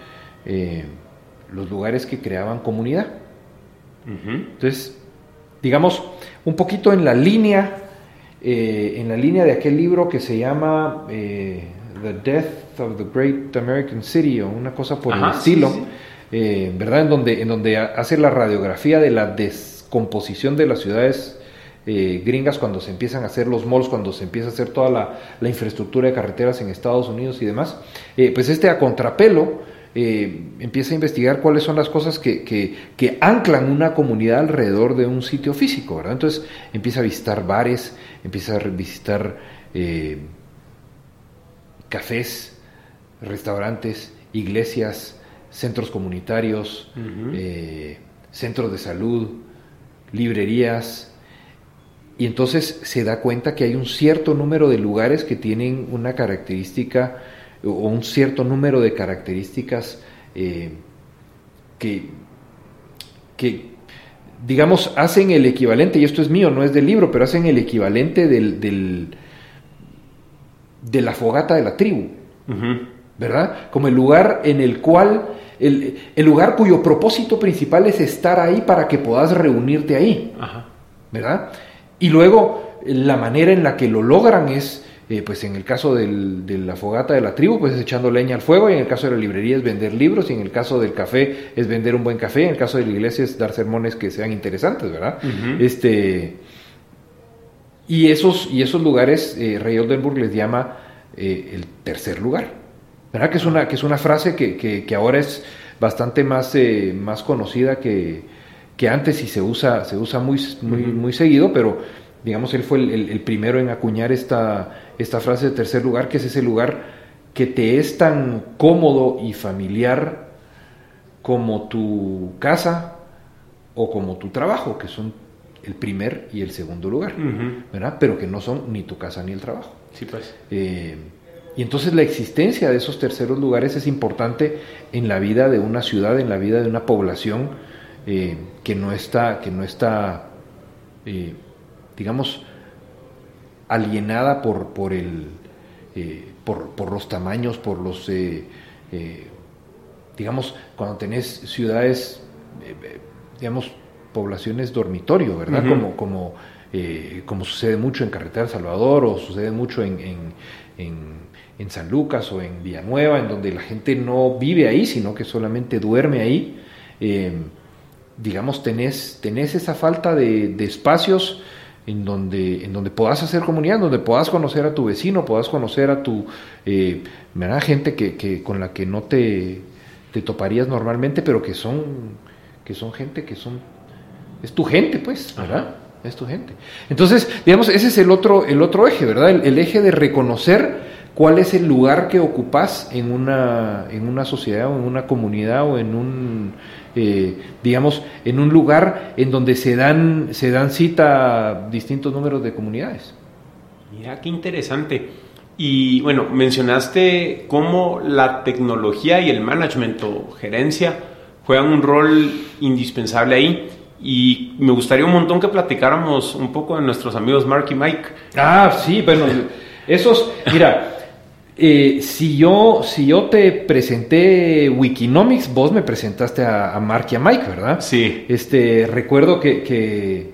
eh, los lugares que creaban comunidad. Entonces, digamos, un poquito en la línea eh, en la línea de aquel libro que se llama eh, The Death of the Great American City o una cosa por el estilo, eh, ¿verdad? En donde, en donde hace la radiografía de la descomposición de las ciudades gringas cuando se empiezan a hacer los malls, cuando se empieza a hacer toda la, infraestructura de carreteras en Estados Unidos y demás. pues este a contrapelo eh, empieza a investigar cuáles son las cosas que, anclan una comunidad alrededor de un sitio físico, ¿verdad? Entonces empieza a visitar bares, empieza a visitar eh, cafés, restaurantes, iglesias, centros comunitarios, eh, centros de salud, librerías, y entonces se da cuenta que hay un cierto número de lugares que tienen una característica o un cierto número de características eh, que, que, digamos, hacen el equivalente, y esto es mío, no es del libro, pero hacen el equivalente del, del de la fogata de la tribu, ¿verdad? Como el lugar en el cual, el, el, lugar cuyo propósito principal es estar ahí para que puedas reunirte ahí, ¿verdad? Y luego la manera en la que lo logran es, eh, pues en el caso del, de la fogata de la tribu, pues es echando leña al fuego, y en el caso de la librería es vender libros, y en el caso del café es vender un buen café, en el caso de la iglesia es dar sermones que sean interesantes, ¿verdad? Este, y, esos, y esos lugares, eh, Rey Oldenburg les llama eh, el tercer lugar, ¿verdad? Que es una, que es una frase que, que, que ahora es bastante más, eh, más conocida que que antes y se usa, se usa muy, muy, muy seguido, pero digamos, él fue el, el, primero en acuñar esta, esta frase de tercer lugar, que es ese lugar que te es tan cómodo y familiar como tu casa o como tu trabajo, que son el primer y el segundo lugar, uh -huh. ¿verdad? Pero que no son ni tu casa ni el trabajo. Sí, pues. Eh, y entonces la existencia de esos terceros lugares es importante en la vida de una ciudad, en la vida de una población, eh, que no está, que no está eh, digamos, alienada por, por, el, eh, por, por, los tamaños, por los, digamos, cuando tenés ciudades, digamos, poblaciones dormitorio, ¿verdad? Uh -huh. Como, como, como sucede mucho en Carretera Salvador o sucede mucho en, en, en, en San Lucas o en Villanueva, en donde la gente no vive ahí, sino que solamente duerme ahí. Eh, digamos, tenés, tenés esa falta de, de, espacios en donde, en donde puedas hacer comunidad, donde puedas conocer a tu vecino, puedas conocer a tu eh, gente que, que, con la que no te, te, toparías normalmente, pero que son, que son gente que son, es tu gente, pues, ¿verdad? Ajá. Es tu gente. Entonces, digamos, ese es el otro, el otro eje, ¿verdad? El, el eje de reconocer cuál es el lugar que ocupas en una, en una sociedad o en una comunidad o en un, eh, digamos, en un lugar en donde se dan, se dan cita distintos números de comunidades. Mira, qué interesante. Y bueno, mencionaste cómo la tecnología y el management o gerencia juegan un rol indispensable ahí. Y me gustaría un montón que platicáramos un poco de nuestros amigos Mark y Mike. Ah, sí, bueno, esos, mira, eh, si, yo, si yo te presenté Wikinomics, vos me presentaste a, a, Mark y a Mike, ¿verdad? Sí. Este, recuerdo que, que,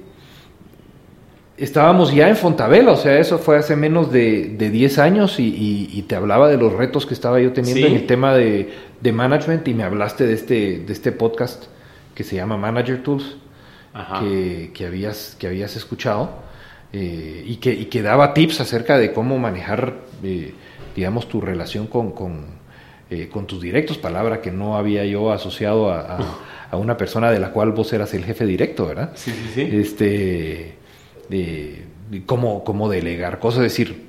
estábamos ya en Fontavela, o sea, eso fue hace menos de, de 10 años y, y, y, te hablaba de los retos que estaba yo teniendo sí. en el tema de, de, management y me hablaste de este, de este podcast que se llama Manager Tools, que, que, habías, que habías escuchado eh, y, que, y que daba tips acerca de cómo manejar... Eh, digamos, tu relación con, con, eh, con, tus directos, palabra que no había yo asociado a, a, a, una persona de la cual vos eras el jefe directo, ¿verdad? Sí, sí, sí. Este, eh, cómo, cómo delegar cosas, es decir,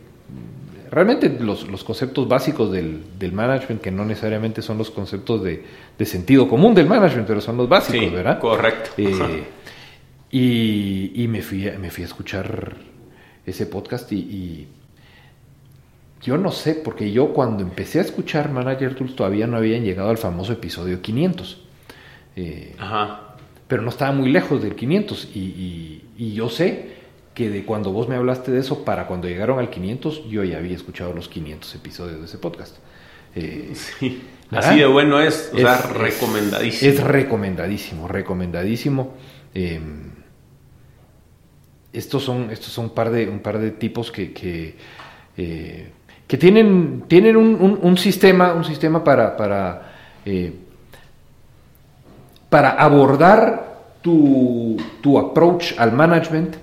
realmente los, los conceptos básicos del, del, management, que no necesariamente son los conceptos de, de, sentido común del management, pero son los básicos, sí, ¿verdad? Correcto. Eh, y, y me, fui a, me fui a escuchar ese podcast y, y yo no sé, porque yo cuando empecé a escuchar Manager Tools todavía no habían llegado al famoso episodio 500. Eh, Ajá. Pero no estaba muy lejos del 500. Y, y, y, yo sé que de cuando vos me hablaste de eso, para cuando llegaron al 500, yo ya había escuchado los 500 episodios de ese podcast. Eh, sí. Así de bueno es, o es, sea, recomendadísimo. Es, es recomendadísimo, recomendadísimo. Eh, estos son, estos son un par de, un par de tipos que, que eh, que tienen, tienen un, un, un, sistema, un sistema para, para, eh, para abordar tu, tu, approach al management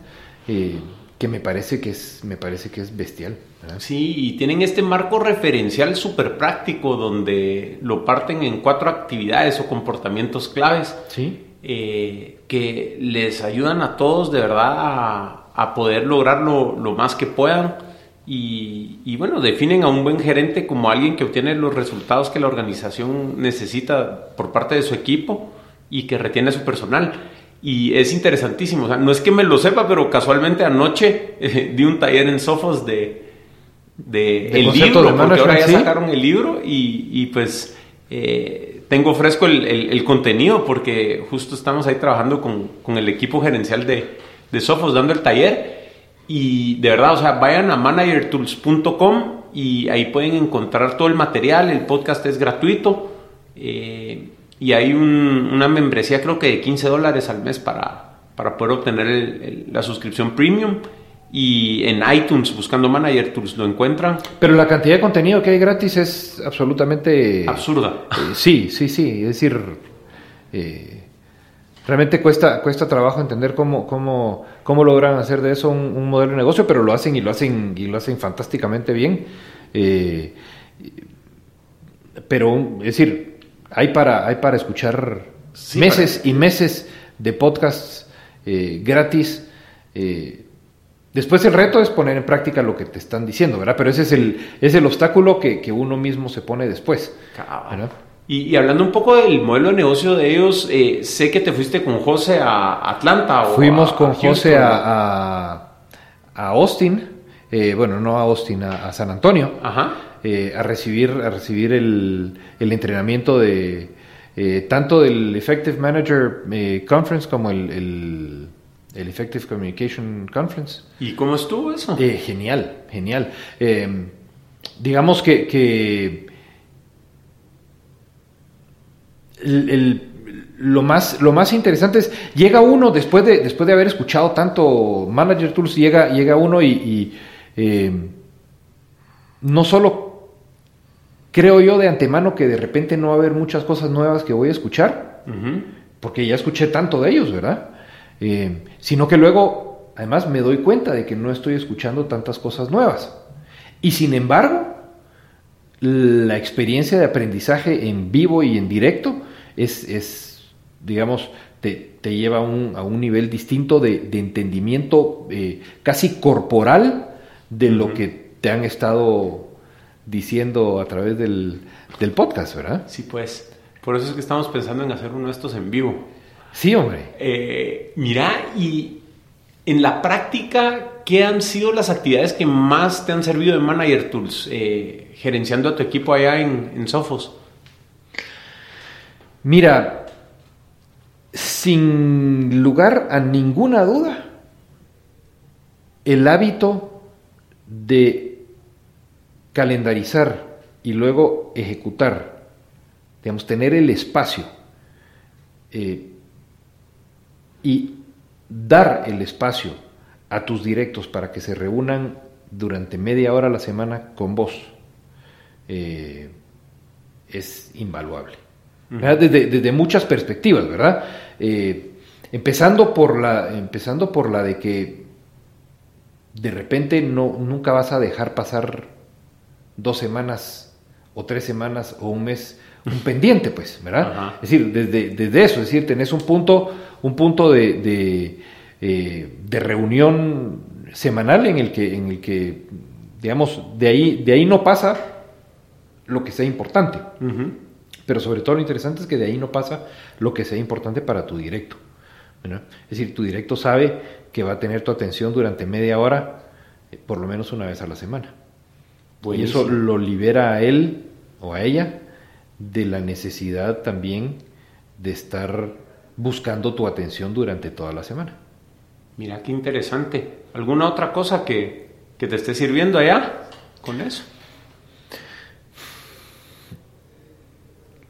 eh, que me parece que es, me parece que es bestial. ¿verdad? Sí, y tienen este marco referencial súper práctico donde lo parten en cuatro actividades o comportamientos claves ¿Sí? eh, que les ayudan a todos de verdad a, a poder lograr lo, lo más que puedan y, y, bueno, definen a un buen gerente como alguien que obtiene los resultados que la organización necesita por parte de su equipo y que retiene a su personal. Y es interesantísimo. O sea, no es que me lo sepa, pero casualmente anoche eh, di un taller en Sofos de, de, el libro, de porque ahora ya sacaron el libro y, y pues eh, tengo fresco el, el, contenido porque justo estamos ahí trabajando con, con el equipo gerencial de, de Sofos dando el taller. Y de verdad, o sea, vayan a managertools.com y ahí pueden encontrar todo el material. El podcast es gratuito. Eh, y hay una membresía creo que de 15 dólares al mes para, para poder obtener la suscripción premium. Y en iTunes, buscando Manager Tools, lo encuentran. Pero la cantidad de contenido que hay gratis es absolutamente... Absurda. Eh, sí, sí, sí. Es decir, eh, realmente cuesta, cuesta trabajo entender cómo, cómo, cómo logran hacer de eso un, modelo de negocio, pero lo hacen y lo hacen, y lo hacen fantásticamente bien. Eh, pero, es decir, hay para, hay para escuchar meses y meses de podcasts eh, gratis. Eh, después el reto es poner en práctica lo que te están diciendo, ¿verdad? Pero ese es el, es el obstáculo que, uno mismo se pone después. Y, hablando un poco del modelo de negocio de ellos, eh, sé que te fuiste con José a Atlanta. O Fuimos con José a, a, Austin, bueno, no a Austin, a, San Antonio. Ajá. Eh, a recibir, a recibir el, el entrenamiento de eh, tanto del Effective Manager eh, Conference como el, el, Effective Communication Conference. ¿Y cómo estuvo eso? genial, genial. digamos que, que el, lo más, lo más interesante es, llega uno después de, después de haber escuchado tanto Manager Tools, llega, llega uno y, y no solo creo yo de antemano que de repente no va a haber muchas cosas nuevas que voy a escuchar, porque ya escuché tanto de ellos, ¿verdad? Eh, sino que luego, además, me doy cuenta de que no estoy escuchando tantas cosas nuevas. Y sin embargo, la experiencia de aprendizaje en vivo y en directo es, digamos, te, lleva a un, nivel distinto de, entendimiento eh, casi corporal de lo que te han estado diciendo a través del, podcast, ¿verdad? Sí, pues. Por eso es que estamos pensando en hacer uno de estos en vivo. Sí, hombre. Eh, mira, y en la práctica, ¿qué han sido las actividades que más te han servido de Manager Tools, eh, gerenciando a tu equipo allá en, en Sophos? Mira, sin lugar a ninguna duda, el hábito de calendarizar y luego ejecutar, digamos, tener el espacio eh, y dar el espacio a tus directos para que se reúnan durante media hora a la semana con vos, eh, es invaluable. Desde, muchas perspectivas, ¿verdad? Eh, empezando, por la, empezando por la de que de repente no, nunca vas a dejar pasar dos semanas o tres semanas o un mes un pendiente, pues, ¿verdad? Es decir, desde, desde, eso, es decir, tenés un punto, un punto de, de, eh, reunión semanal en el que, en el que, digamos, de ahí, de ahí no pasa lo que sea importante. Pero sobre todo lo interesante es que de ahí no pasa lo que sea importante para tu directo. Es decir, tu directo sabe que va a tener tu atención durante media hora, eh, por lo menos una vez a la semana. Y eso lo libera a él o a ella de la necesidad también de estar buscando tu atención durante toda la semana. Mira qué interesante. ¿Alguna otra cosa que, te esté sirviendo allá con eso?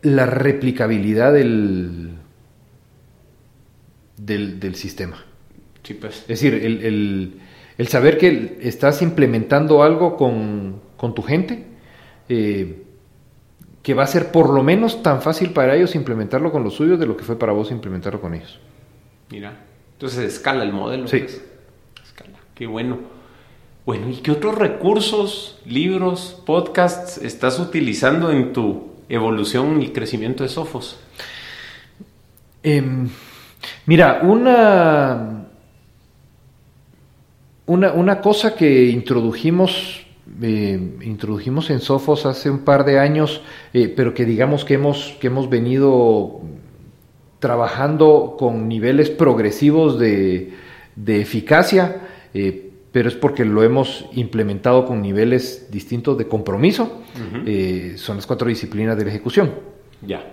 La replicabilidad del, del, sistema. Sí, pues. Es decir, el, el saber que estás implementando algo con, con tu gente, eh, que va a ser por lo menos tan fácil para ellos implementarlo con los suyos de lo que fue para vos implementarlo con ellos. Mira, entonces escala el modelo. Sí. Pues. Escala, qué bueno. Bueno, ¿y qué otros recursos, libros, podcasts estás utilizando en tu evolución y crecimiento de Sofos? Em, mira, una, una, una cosa que introdujimos eh, introdujimos en Sofos hace un par de años, eh, pero que digamos que hemos, que hemos venido trabajando con niveles progresivos de, de eficacia, eh, pero es porque lo hemos implementado con niveles distintos de compromiso. Eh, son las cuatro disciplinas de la ejecución. Ya.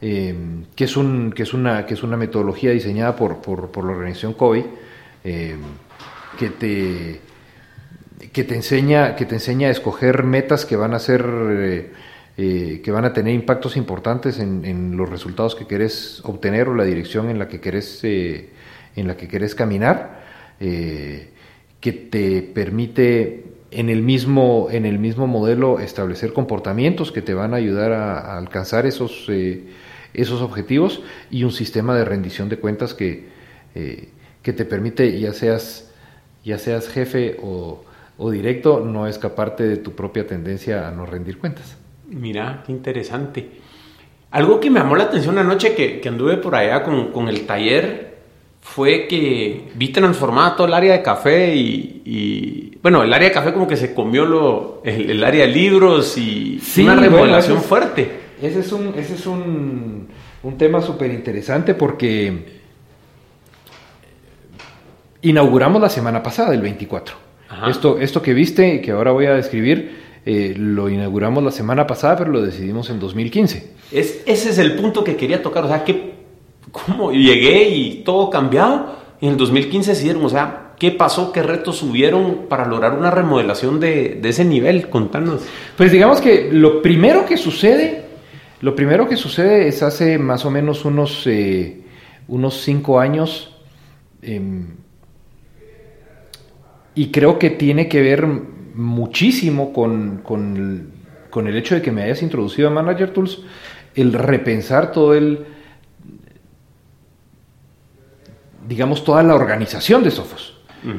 Eh, que, es un, que, es una, que es una metodología diseñada por, por, por la organización COBI que, te, que, te enseña, que te enseña a escoger metas que van a ser eh, que van a tener impactos importantes en, los resultados que querés obtener o la dirección en la que querés, eh, en la que querés caminar, eh, que te permite en el, mismo, en el mismo modelo establecer comportamientos que te van a ayudar a, alcanzar esos, esos objetivos y un sistema de rendición de cuentas que, que te permite, ya seas, ya seas jefe o, o directo, no escaparte de tu propia tendencia a no rendir cuentas. Mira, qué interesante. Algo que me llamó la atención anoche que, que anduve por allá con, el taller fue que vi transformada todo el área de café y, bueno, el área de café como que se comió lo, el, área de libros y una remodelación fuerte. Ese es un, ese es un, un tema súper interesante porque inauguramos la semana pasada, el 24. Esto, esto que viste y que ahora voy a describir eh, lo inauguramos la semana pasada, pero lo decidimos en 2015. Es, ese es el punto que quería tocar, o sea, que cómo llegué y todo cambiado, en el 2015 decidieron, o sea, ¿qué pasó? ¿Qué retos hubieron para lograr una remodelación de, ese nivel? Contanos. Pues digamos que lo primero que sucede, lo primero que sucede es hace más o menos unos, eh, unos cinco años, em, y creo que tiene que ver muchísimo con, con, el hecho de que me hayas introducido a Manager Tools, el repensar todo el, digamos, toda la organización de Sophos.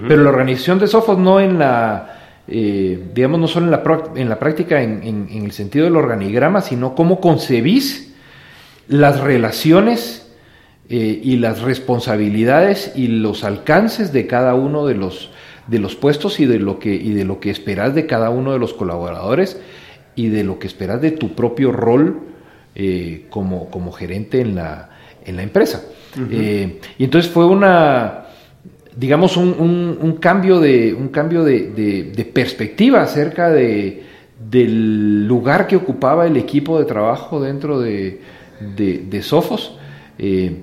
Pero la organización de Sophos no en la, eh, digamos, no solo en la, en la práctica en, en, el sentido del organigrama, sino cómo concebís las relaciones eh, y las responsabilidades y los alcances de cada uno de los de los puestos y de lo que, y de lo que esperas de cada uno de los colaboradores y de lo que esperas de tu propio rol eh, como, como, gerente en la, en la empresa. Eh, y entonces fue una, digamos, un, un, cambio, de, un cambio de, de, perspectiva acerca de, del lugar que ocupaba el equipo de trabajo dentro de, de Sofos, eh,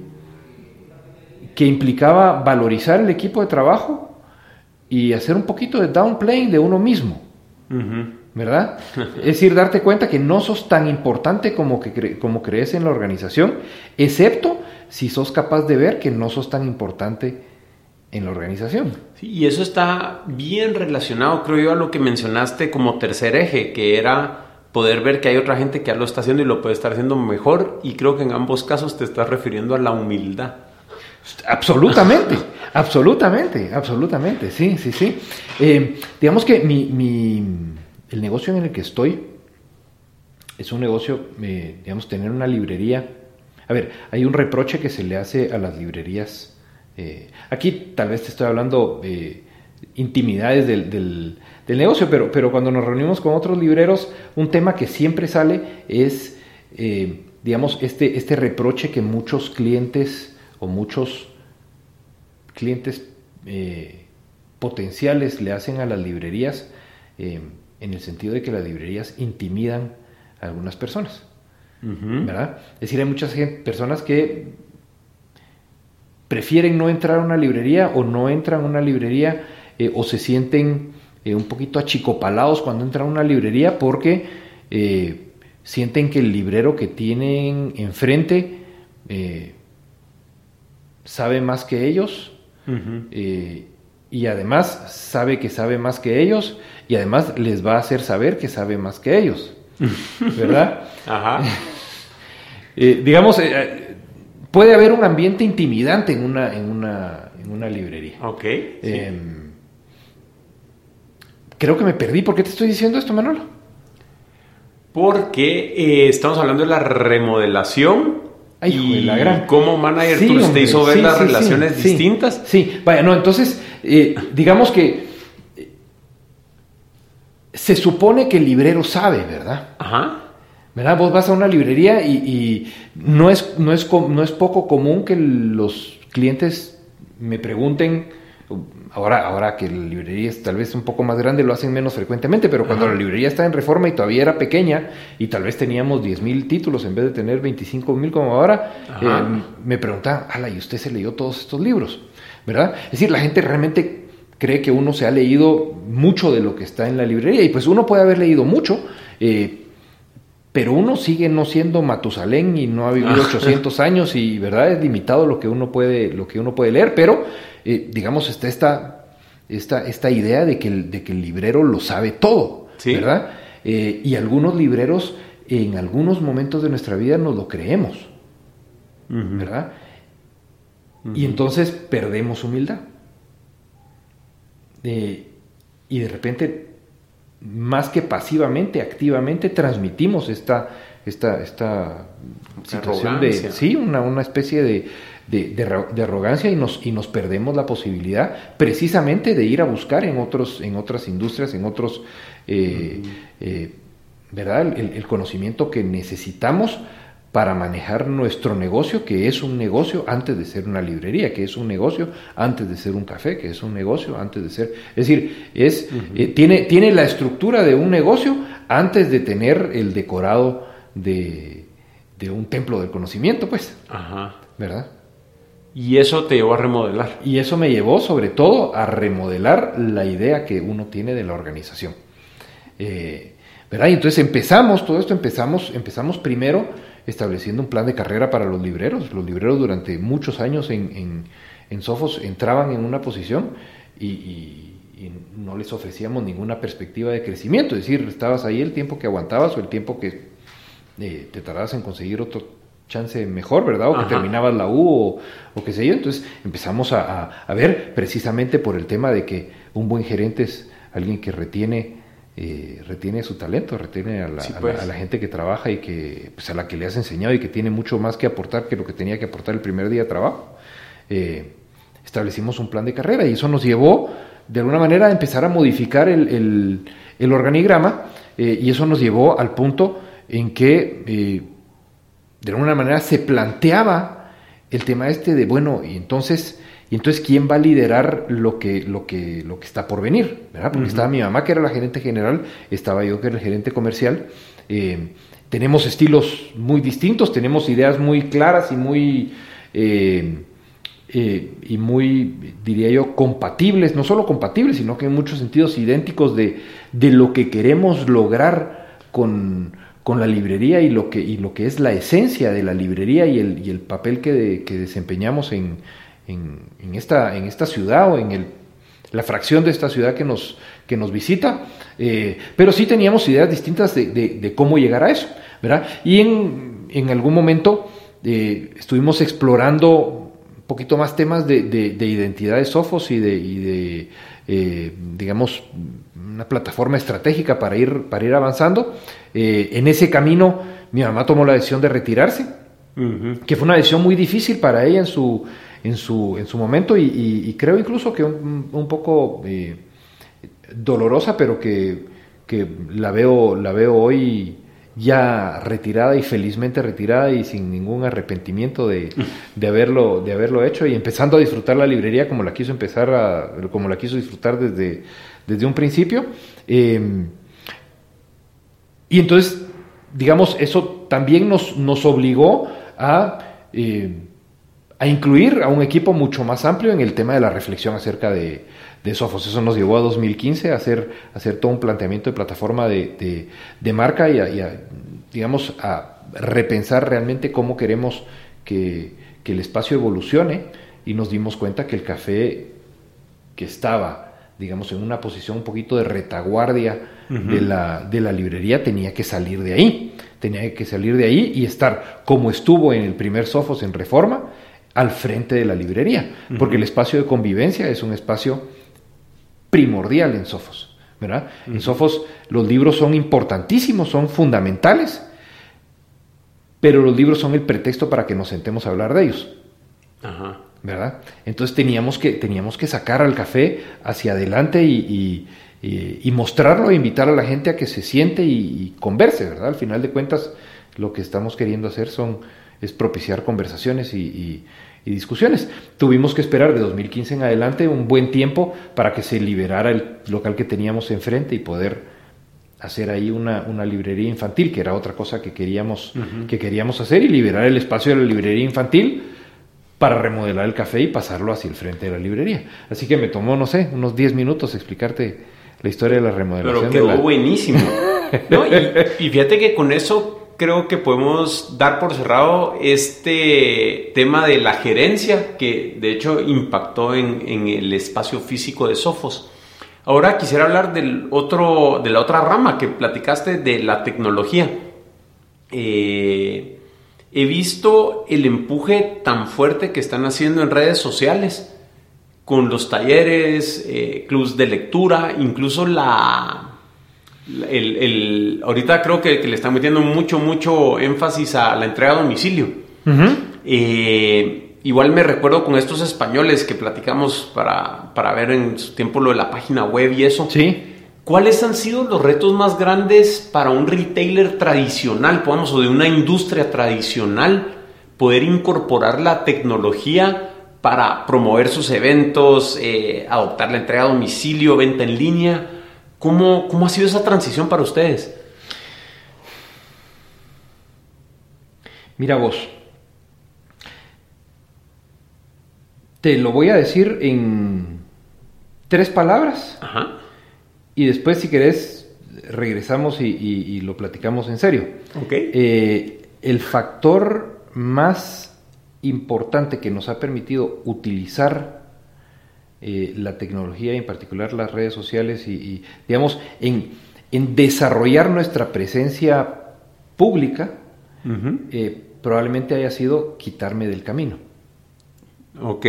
que implicaba valorizar el equipo de trabajo, y hacer un poquito de downplaying de uno mismo. ¿Verdad? es decir, darte cuenta que no sos tan importante como, que como crees en la organización, excepto si sos capaz de ver que no sos tan importante en la organización. y eso está bien relacionado, creo yo, a lo que mencionaste como tercer eje, que era poder ver que hay otra gente que ya lo está haciendo y lo puede estar haciendo mejor, y creo que en ambos casos te estás refiriendo a la humildad. Absolutamente, absolutamente, absolutamente, sí, sí, sí. Eh, digamos que mi, el negocio en el que estoy es un negocio, eh, digamos, tener una librería. A ver, hay un reproche que se le hace a las librerías. Eh, aquí tal vez te estoy hablando intimidades del, del, negocio, pero, pero cuando nos reunimos con otros libreros, un tema que siempre sale es, digamos, este, este reproche que muchos clientes o muchos clientes eh, potenciales le hacen a las librerías eh, en el sentido de que las librerías intimidan a algunas personas. ¿verdad? Es decir, hay muchas personas que prefieren no entrar a una librería o no entran a una librería eh, o se sienten un poquito achicopalados cuando entran a una librería porque sienten que el librero que tienen enfrente sabe más que ellos eh, y además sabe que sabe más que ellos y además les va a hacer saber que sabe más que ellos, ¿verdad? Ajá. Eh, digamos, eh, puede haber un ambiente intimidante en una, en una, en una librería. Ok. Em, creo que me perdí. ¿Por qué te estoy diciendo esto, Manolo? Porque estamos hablando de la remodelación y la gran. ¿Cómo manager te hizo ver las relaciones distintas? Sí, vaya, no, entonces, eh, digamos que eh, se supone que el librero sabe, ¿verdad? Ajá. ¿Verdad? Vos vas a una librería y, no, es, no, es, no es poco común que los clientes me pregunten, ahora, ahora que la librería es tal vez un poco más grande, lo hacen menos frecuentemente, pero cuando la librería está en reforma y todavía era pequeña y tal vez teníamos 10 mil títulos en vez de tener 25 mil como ahora, eh, me preguntaban, ala, ¿y usted se leyó todos estos libros? ¿Verdad? Es decir, la gente realmente cree que uno se ha leído mucho de lo que está en la librería. Y pues uno puede haber leído mucho. Eh, pero uno sigue no siendo Matusalén y no ha vivido 800 años y verdad es limitado lo que uno puede lo que uno puede leer pero eh, digamos está esta, esta, esta idea de que, el, de que el librero lo sabe todo verdad eh, y algunos libreros en algunos momentos de nuestra vida nos lo creemos verdad y entonces perdemos humildad eh, y de repente más que pasivamente, activamente transmitimos esta, esta, esta situación de, sí, una, una especie de, de, arrogancia y nos, y nos perdemos la posibilidad precisamente de ir a buscar en, otros, en otras industrias, en otros, eh, eh, ¿verdad? El, el, conocimiento que necesitamos para manejar nuestro negocio, que es un negocio antes de ser una librería, que es un negocio antes de ser un café, que es un negocio antes de ser... Es decir, es, eh, tiene, tiene la estructura de un negocio antes de tener el decorado de, de un templo del conocimiento, pues. Ajá. ¿Verdad? Y eso te llevó a remodelar. Y eso me llevó sobre todo a remodelar la idea que uno tiene de la organización. Eh, ¿Verdad? Y entonces empezamos, todo esto empezamos, empezamos primero estableciendo un plan de carrera para los libreros. Los libreros durante muchos años en, en, Sofos entraban en una posición y, no les ofrecíamos ninguna perspectiva de crecimiento. Es decir, estabas ahí el tiempo que aguantabas o el tiempo que eh, te tardabas en conseguir otro chance mejor, ¿verdad? O que terminabas la U o, o qué sé yo. Entonces empezamos a, a, ver precisamente por el tema de que un buen gerente es alguien que retiene eh, retiene su talento, retiene pues. a la, gente que trabaja y que pues, a la que le has enseñado y que tiene mucho más que aportar que lo que tenía que aportar el primer día de trabajo. Eh, establecimos un plan de carrera y eso nos llevó de alguna manera a empezar a modificar el, organigrama eh, y eso nos llevó al punto en que de alguna manera se planteaba el tema este de, bueno, y entonces y entonces, ¿quién va a liderar lo que, lo que, lo que está por venir? ¿verdad? Porque estaba mi mamá, que era la gerente general, estaba yo, que era el gerente comercial. Eh, tenemos estilos muy distintos, tenemos ideas muy claras y muy, eh, eh, y muy, diría yo, compatibles, no solo compatibles, sino que en muchos sentidos idénticos de, de lo que queremos lograr con, con la librería y lo, que, y lo que es la esencia de la librería y el, y el papel que, que desempeñamos en, en, esta, en esta ciudad o en el, la fracción de esta ciudad que nos, que nos visita, eh, pero sí teníamos ideas distintas de, cómo llegar a eso, ¿verdad? Y en, en algún momento eh, estuvimos explorando un poquito más temas de, identidad de Sofos y de, y de eh, digamos, una plataforma estratégica para ir, para ir avanzando. en ese camino mi mamá tomó la decisión de retirarse, que fue una decisión muy difícil para ella en su, en su, en su momento y, creo incluso que un, poco eh, dolorosa, pero que, que, la, veo, la veo hoy ya retirada y felizmente retirada y sin ningún arrepentimiento de, de, haberlo, de haberlo hecho y empezando a disfrutar la librería como la quiso empezar a, como la quiso disfrutar desde, desde un principio. Em, y entonces, digamos, eso también nos, nos obligó a eh, a incluir a un equipo mucho más amplio en el tema de la reflexión acerca de, de Sofos. Eso nos llevó a 2015 a hacer, hacer todo un planteamiento de plataforma de, de, marca y a, digamos, a repensar realmente cómo queremos que, que, el espacio evolucione y nos dimos cuenta que el café que estaba, digamos, en una posición un poquito de retaguardia de, la, de la librería tenía que salir de ahí. Tenía que salir de ahí y estar como estuvo en el primer Sofos en reforma, al frente de la librería, porque el espacio de convivencia es un espacio primordial en Sofos. ¿verdad? En Sofos los libros son importantísimos, son fundamentales, pero los libros son el pretexto para que nos sentemos a hablar de ellos. ¿verdad? Entonces teníamos que, teníamos que sacar al café hacia adelante y, y mostrarlo e invitar a la gente a que se siente y, converse, ¿verdad? Al final de cuentas, lo que estamos queriendo hacer son, es propiciar conversaciones y, discusiones. Tuvimos que esperar de 2015 en adelante un buen tiempo para que se liberara el local que teníamos enfrente y poder hacer ahí una, una librería infantil, que era otra cosa que queríamos, que queríamos hacer, y liberar el espacio de la librería infantil para remodelar el café y pasarlo hacia el frente de la librería. Así que me tomó, no sé, unos 10 minutos explicarte la historia de la remodelación. Pero quedó buenísimo. y, fíjate que con eso creo que podemos dar por cerrado este tema de la gerencia, que de hecho impactó en, el espacio físico de Sofos. Ahora quisiera hablar del otro, de la otra rama que platicaste de la tecnología. Eh, he visto el empuje tan fuerte que están haciendo en redes sociales con los talleres, eh, clubs de lectura, incluso la... El, ahorita creo que, le están metiendo mucho, mucho énfasis a la entrega a domicilio. Eh, igual me recuerdo con estos españoles que platicamos para, para, ver en su tiempo lo de la página web y eso. Sí. ¿Cuáles han sido los retos más grandes para un retailer tradicional, podemos, o de una industria tradicional, poder incorporar la tecnología para promover sus eventos, eh, adoptar la entrega a domicilio, venta en línea. ¿Cómo, ¿Cómo ha sido esa transición para ustedes? Mira vos, te lo voy a decir en tres palabras Ajá. y después si querés regresamos y, lo platicamos en serio. Okay. Eh, el factor más importante que nos ha permitido utilizar eh, la tecnología, en particular las redes sociales, y, digamos, en, desarrollar nuestra presencia pública, eh, probablemente haya sido quitarme del camino. Ok.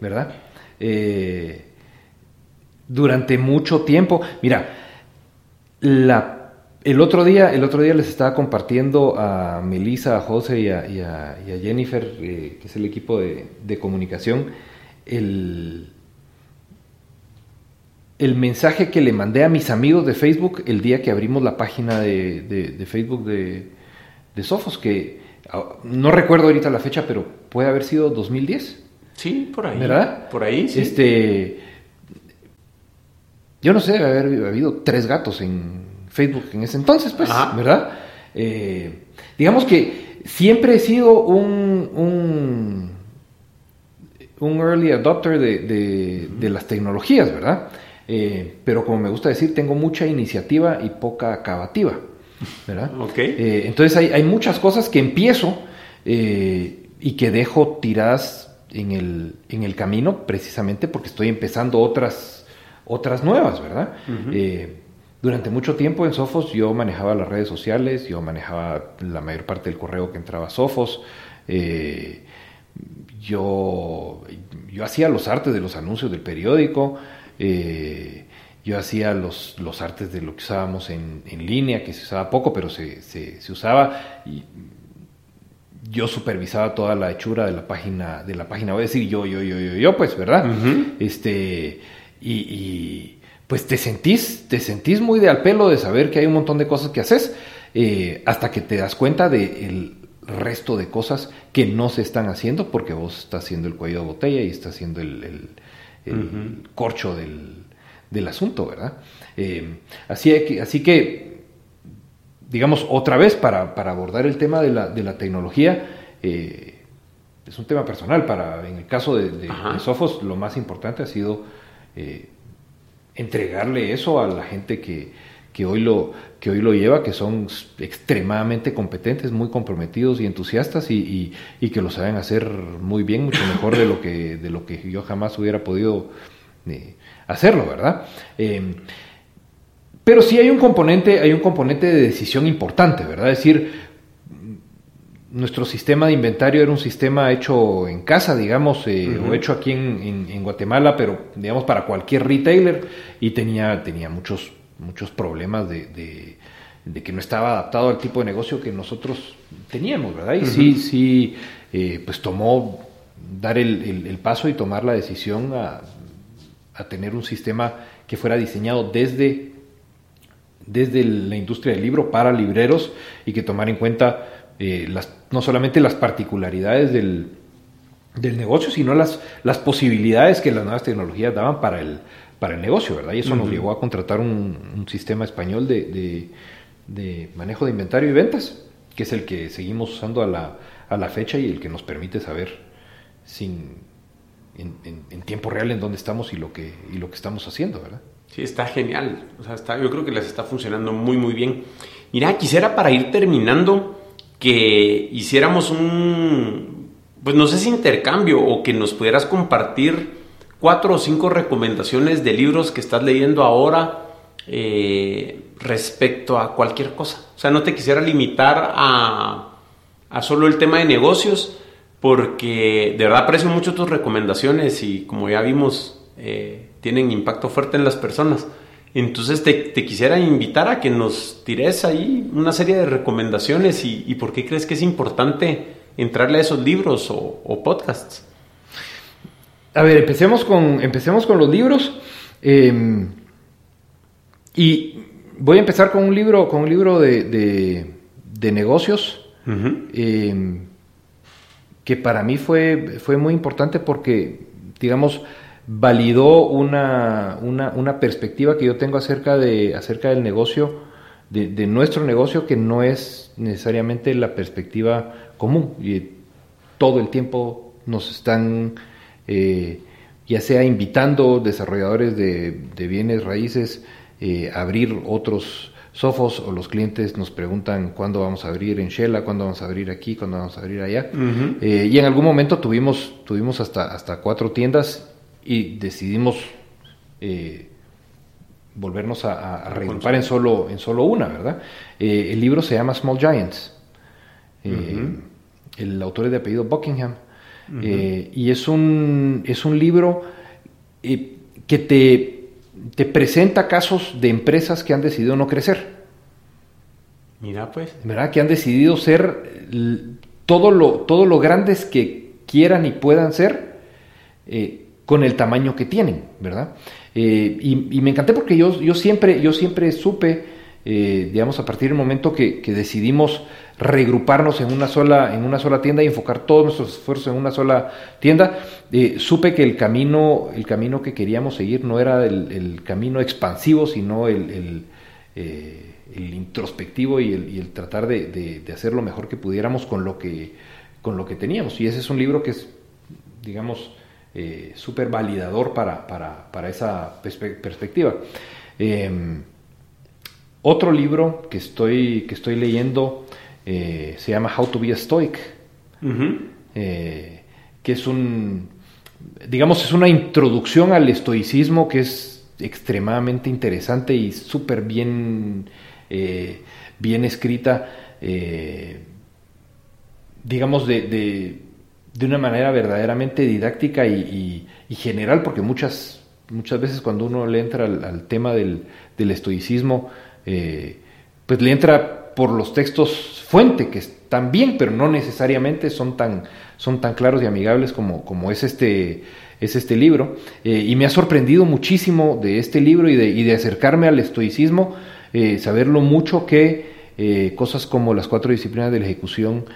¿Verdad? Eh, durante mucho tiempo, mira, la el otro día, el otro día les estaba compartiendo a Melissa, a José y a, Jennifer, eh, que es el equipo de, comunicación, el, el, mensaje que le mandé a mis amigos de Facebook el día que abrimos la página de, Facebook de, de, Sofos, que ah, no recuerdo ahorita la fecha, pero puede haber sido 2010. Sí, por ahí. ¿Verdad? Por ahí, sí. Este, yo no sé, debe haber habido tres gatos en Facebook en ese entonces, pues, ¿verdad? Eh, digamos que siempre he sido un, un, un early adopter de, de, las tecnologías, ¿verdad? Eh, pero como me gusta decir, tengo mucha iniciativa y poca acabativa, ¿verdad? Okay. Eh, entonces hay, hay, muchas cosas que empiezo y que dejo tiradas en el, en el camino precisamente porque estoy empezando otras, otras nuevas, ¿verdad? Durante mucho tiempo en Sofos yo manejaba las redes sociales, yo manejaba la mayor parte del correo que entraba a Sofos. Eh, yo, yo hacía los artes de los anuncios del periódico, eh, yo hacía los, los artes de lo que usábamos en, en línea, que se usaba poco, pero se, se, usaba. Y yo supervisaba toda la hechura de la página, de la página, voy a decir yo, yo, yo, yo, yo, pues, ¿verdad? Este, y pues te sentís, te sentís muy de al pelo de saber que hay un montón de cosas que haces, eh, hasta que te das cuenta del resto de cosas que no se están haciendo porque vos estás haciendo el cuello de botella y estás haciendo el, corcho del, asunto, ¿verdad? Eh, así, que, así que, digamos, otra vez para, abordar el tema de la, de la tecnología, eh, es un tema personal. Para, en el caso de, de, Sofos, lo más importante ha sido entregarle eso a la gente que, que, hoy lo, que hoy lo lleva, que son extremadamente competentes, muy comprometidos y entusiastas y, y, que lo saben hacer muy bien, mucho mejor de lo que, de lo que yo jamás hubiera podido eh, hacerlo, ¿verdad? Eh, pero sí hay un componente, hay un componente de decisión importante, ¿verdad? Es decir, nuestro sistema de inventario era un sistema hecho en casa, digamos, eh, o hecho aquí en, Guatemala, pero digamos para cualquier retailer y tenía, tenía muchos, muchos problemas de, que no estaba adaptado al tipo de negocio que nosotros teníamos, ¿verdad? Y sí, sí, eh, pues tomó dar el, paso y tomar la decisión a, a tener un sistema que fuera diseñado desde, desde la industria del libro para libreros y que tomara en cuenta eh, las, no solamente las particularidades del, del negocio, sino las, las posibilidades que las nuevas tecnologías daban para el, para el negocio, ¿verdad? Y eso nos llevó a contratar un, sistema español de, de, manejo de inventario y ventas, que es el que seguimos usando a la, a la fecha y el que nos permite saber sin, en, tiempo real en dónde estamos y lo que, y lo que estamos haciendo, ¿verdad? Sí, está genial. O sea, está, yo creo que les está funcionando muy, muy bien. Mira, quisiera para ir terminando que hiciéramos un, pues no sé si intercambio o que nos pudieras compartir cuatro o cinco recomendaciones de libros que estás leyendo ahora eh, respecto a cualquier cosa. O sea, no te quisiera limitar a, a solo el tema de negocios, porque de verdad aprecio mucho tus recomendaciones y como ya vimos, eh, tienen impacto fuerte en las personas. Entonces te, quisiera invitar a que nos tires ahí una serie de recomendaciones y, por qué crees que es importante entrarle a esos libros o, podcasts. A ver, empecemos con, empecemos con los libros. Em, y voy a empezar con un libro, con un libro de, negocios em, que para mí fue, fue muy importante porque, digamos, validó una, una, perspectiva que yo tengo acerca, de, acerca del negocio, de, nuestro negocio, que no es necesariamente la perspectiva común. Y todo el tiempo nos están, eh, ya sea invitando desarrolladores de, bienes raíces, eh, a abrir otros sofos o los clientes nos preguntan cuándo vamos a abrir en Shella, cuándo vamos a abrir aquí, cuándo vamos a abrir allá. Eh, y en algún momento tuvimos, tuvimos hasta, hasta cuatro tiendas y decidimos eh, volvernos a, regrupar en solo, en solo una, ¿verdad? Eh, el libro se llama Small Giants. Eh, el autor es de apellido Buckingham. Y es un, es un libro que te, te presenta casos de empresas que han decidido no crecer. Mira, pues. ¿Verdad? Que han decidido ser todo lo, todo lo grandes que quieran y puedan ser, con el tamaño que tienen, ¿verdad? Eh, y, me encanté porque yo, yo, siempre, yo siempre supe, eh, digamos, a partir del momento que, decidimos regruparnos en una, sola, en una sola tienda y enfocar todos nuestros esfuerzos en una sola tienda, eh, supe que el camino, el camino que queríamos seguir no era el, camino expansivo, sino el, el introspectivo y el, tratar de, hacer lo mejor que pudiéramos con lo que, con lo que teníamos. Y ese es un libro que es, digamos, eh, súper validador para, para, esa perspectiva. Em, otro libro que estoy, que estoy leyendo eh, se llama How to be a Stoic, eh, que es un, digamos, es una introducción al estoicismo que es extremadamente interesante y súper bien, bien escrita, digamos, de de una manera verdaderamente didáctica y, general, porque muchas, muchas veces cuando uno le entra al, tema del, estoicismo, eh, pues le entra por los textos fuente, que están bien, pero no necesariamente son tan, son tan claros y amigables como, como es, este, es este libro. Eh, y me ha sorprendido muchísimo de este libro y de, y de acercarme al estoicismo, eh, saber lo mucho que cosas como las cuatro disciplinas de la ejecución,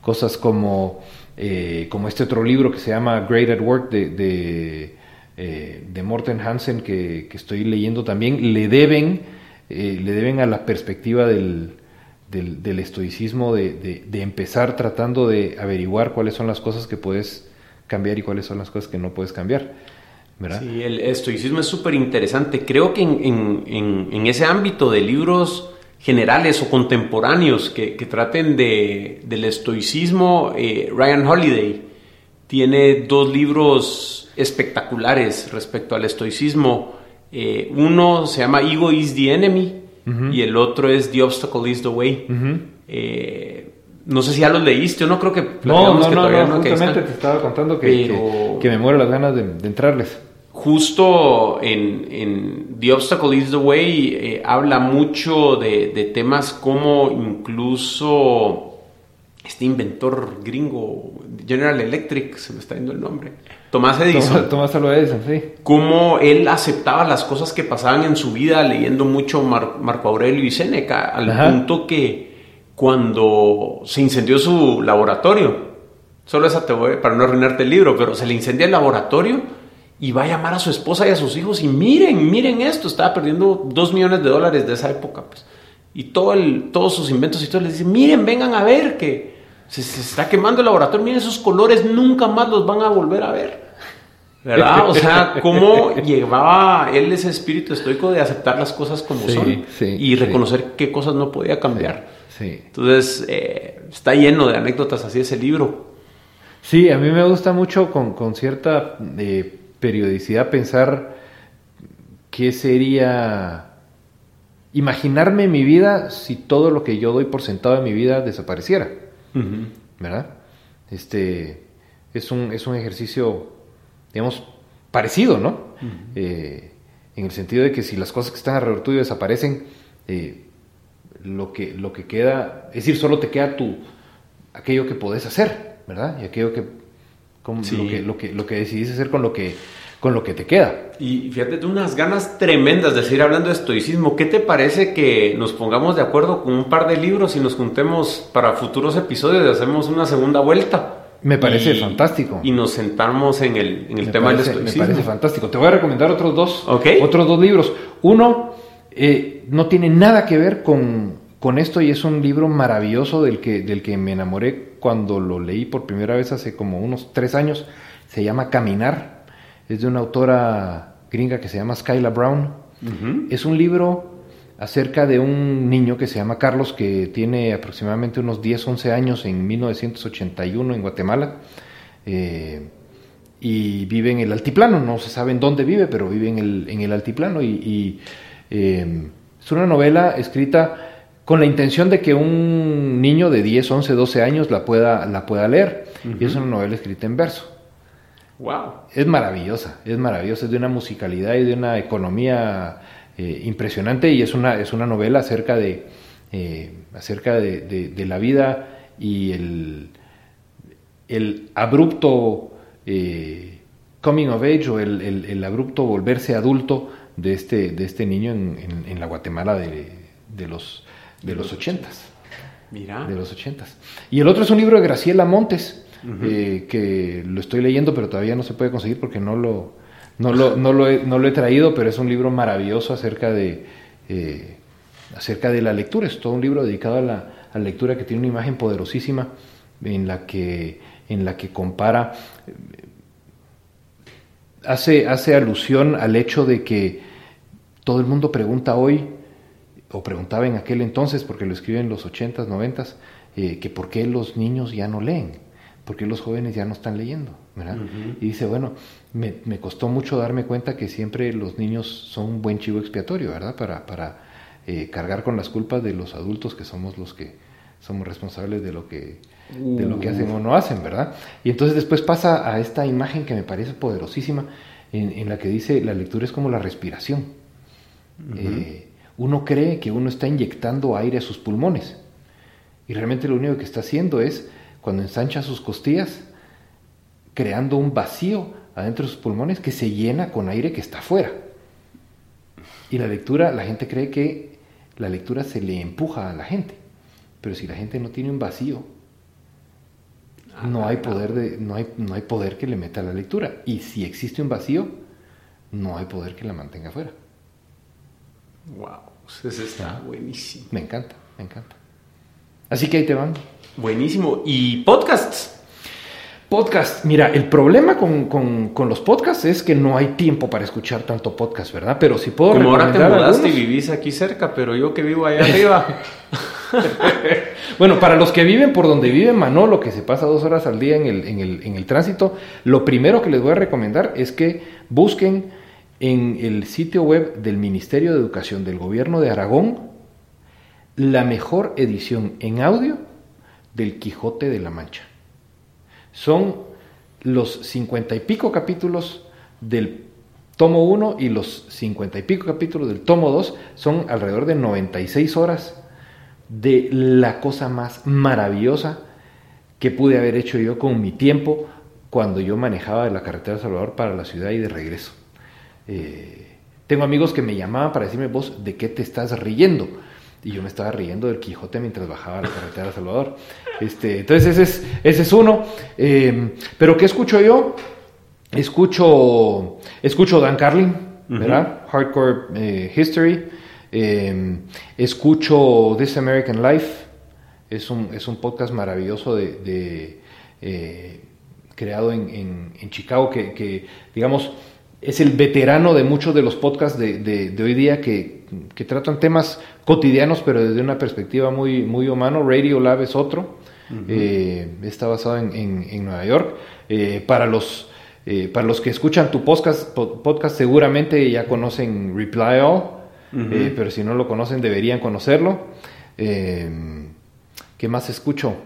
cosas como, eh, como este otro libro que se llama Great at Work de, de, eh, Morten Hansen que, estoy leyendo también, le deben, eh, le deben a la perspectiva del, del, estoicismo de, de, empezar tratando de averiguar cuáles son las cosas que puedes cambiar y cuáles son las cosas que no puedes cambiar. ¿verdad? Sí, el estoicismo es súper interesante. Creo que en, en, en, ese ámbito de libros generales o contemporáneos que, traten de, del estoicismo, eh, Ryan Holiday tiene dos libros espectaculares respecto al estoicismo. Eh, uno se llama Ego is the Enemy y el otro es The Obstacle is the Way. Eh, no sé si ya los leíste o no, creo que... No, no, no, no, justamente te estaba contando que, que, me muero las ganas de entrarles. justo en, The Obstacle is the Way eh, habla mucho de, temas como incluso este inventor gringo, General Electric, se me está yendo el nombre, Tomás Edison. Tomás, Tomás Edison, sí. Cómo él aceptaba las cosas que pasaban en su vida leyendo mucho Marco Aurelio y Seneca, al punto que cuando se incendió su laboratorio, solo esa te voy, para no arruinarte el libro, pero se le incendia el laboratorio y va a llamar a su esposa y a sus hijos y miren, miren esto, estaba perdiendo dos millones de dólares de esa época, pues. Y todo el, todos sus inventos y todo, les dice, miren, vengan a ver que se, está quemando el laboratorio, miren esos colores, nunca más los van a volver a ver. ¿Verdad? O sea, cómo llevaba él ese espíritu estoico de aceptar las cosas como son y reconocer qué cosas no podía cambiar. Entonces, eh, está lleno de anécdotas así ese libro. Sí, a mí me gusta mucho con, con cierta eh, periodicidad pensar qué sería imaginarme mi vida si todo lo que yo doy por sentado en mi vida desapareciera. ¿Verdad? Este es un, es un ejercicio, digamos, parecido, ¿no? Eh, en el sentido de que si las cosas que están alrededor tuyo desaparecen, eh, lo, que, lo que queda, es decir, solo te queda tu, aquello que podés hacer, ¿verdad? Y aquello que, lo, que, lo, que, lo que decidís hacer con lo que con lo que te queda. Y fíjate, tú unas ganas tremendas de seguir hablando de estoicismo. ¿Qué te parece que nos pongamos de acuerdo con un par de libros y nos juntemos para futuros episodios y hacemos una segunda vuelta? Me parece fantástico. Y nos sentamos en el, en el tema del estoicismo. Me parece fantástico. Te voy a recomendar otros dos, otros dos libros. Uno eh, no tiene nada que ver con, con, esto y es un libro maravilloso del que, del que me enamoré cuando lo leí por primera vez hace como unos tres años. Se llama Caminar es de una autora gringa que se llama Skyla Brown. Es un libro acerca de un niño que se llama Carlos, que tiene aproximadamente unos 10, 11 años en 1981 en Guatemala. Eh, y vive en el altiplano, no se sabe en dónde vive, pero vive en el, en el altiplano. Y, eh, es una novela escrita con la intención de que un niño de 10, 11, 12 años la pueda, la pueda leer. Y es una novela escrita en verso. Wow. Es maravillosa, es maravillosa, es de una musicalidad y de una economía eh, impresionante y es una, es una novela acerca de, eh, acerca de, la vida y el, el abrupto eh, coming of age o el, abrupto volverse adulto de este, de este niño en, la Guatemala de, los, de los ochentas. Mira. De los ochentas. Y el otro es un libro de Graciela Montes eh, que lo estoy leyendo, pero todavía no se puede conseguir porque no lo, no lo, no lo, he, no lo he traído, pero es un libro maravilloso acerca de, eh, acerca de la lectura. Es todo un libro dedicado a la, lectura que tiene una imagen poderosísima en la que, en la que compara, hace, hace alusión al hecho de que todo el mundo pregunta hoy, o preguntaba en aquel entonces, porque lo escriben en los 80s, 90s, eh, que por qué los niños ya no leen porque los jóvenes ya no están leyendo, ¿verdad? Y dice, bueno, me, me, costó mucho darme cuenta que siempre los niños son un buen chivo expiatorio, ¿verdad? Para, para eh, cargar con las culpas de los adultos que somos los que somos responsables de lo que, de lo que hacen o no hacen, ¿verdad? Y entonces después pasa a esta imagen que me parece poderosísima, en, la que dice, la lectura es como la respiración. Eh, uno cree que uno está inyectando aire a sus pulmones, y realmente lo único que está haciendo es cuando ensancha sus costillas, creando un vacío adentro de sus pulmones que se llena con aire que está afuera. Y la lectura, la gente cree que la lectura se le empuja a la gente, pero si la gente no tiene un vacío, no hay poder de, no hay, no hay poder que le meta a la lectura. Y si existe un vacío, no hay poder que la mantenga afuera. Wow, eso está buenísimo. Me encanta, me encanta. Así que ahí te van. Buenísimo. ¿Y podcasts? Podcast, mira, el problema con, los podcasts es que no hay tiempo para escuchar tanto podcast, ¿verdad? Pero si puedo Como ahora te mudaste y vivís aquí cerca, pero yo que vivo allá arriba. bueno, para los que viven por donde vive Manolo, que se pasa dos horas al día en el, en, el, en el tránsito, lo primero que les voy a recomendar es que busquen en el sitio web del Ministerio de Educación del Gobierno de Aragón la mejor edición en audio del Quijote de la Mancha. Son los cincuenta y pico capítulos del tomo 1 y los cincuenta y pico capítulos del tomo 2 son alrededor de 96 horas de la cosa más maravillosa qué pude haber hecho yo con mi tiempo cuando yo manejaba de la carretera de Salvador para la ciudad y de regreso. Eh, tengo amigos que me llamaban para decirme, vos, ¿de qué te estás riendo? Y yo me estaba riendo del Quijote mientras bajaba la carretera de Salvador. Este, entonces ese es, ese es uno. Eh, pero ¿qué escucho yo? Escucho, escucho Dan Carlin, ¿verdad? Hardcore eh, History. Eh, escucho This American Life. Es un, es un podcast maravilloso de, creado en, en, Chicago que, que, digamos, es el veterano de muchos de los podcasts de, de, hoy día que, que, tratan temas cotidianos, pero desde una perspectiva muy, muy humano. Radio Lab es otro, eh, está basado en, en, Nueva York. Eh, para, los, eh, para los que escuchan tu podcast, podcast seguramente ya conocen Reply All, pero si no lo conocen deberían conocerlo. ¿Qué más escucho?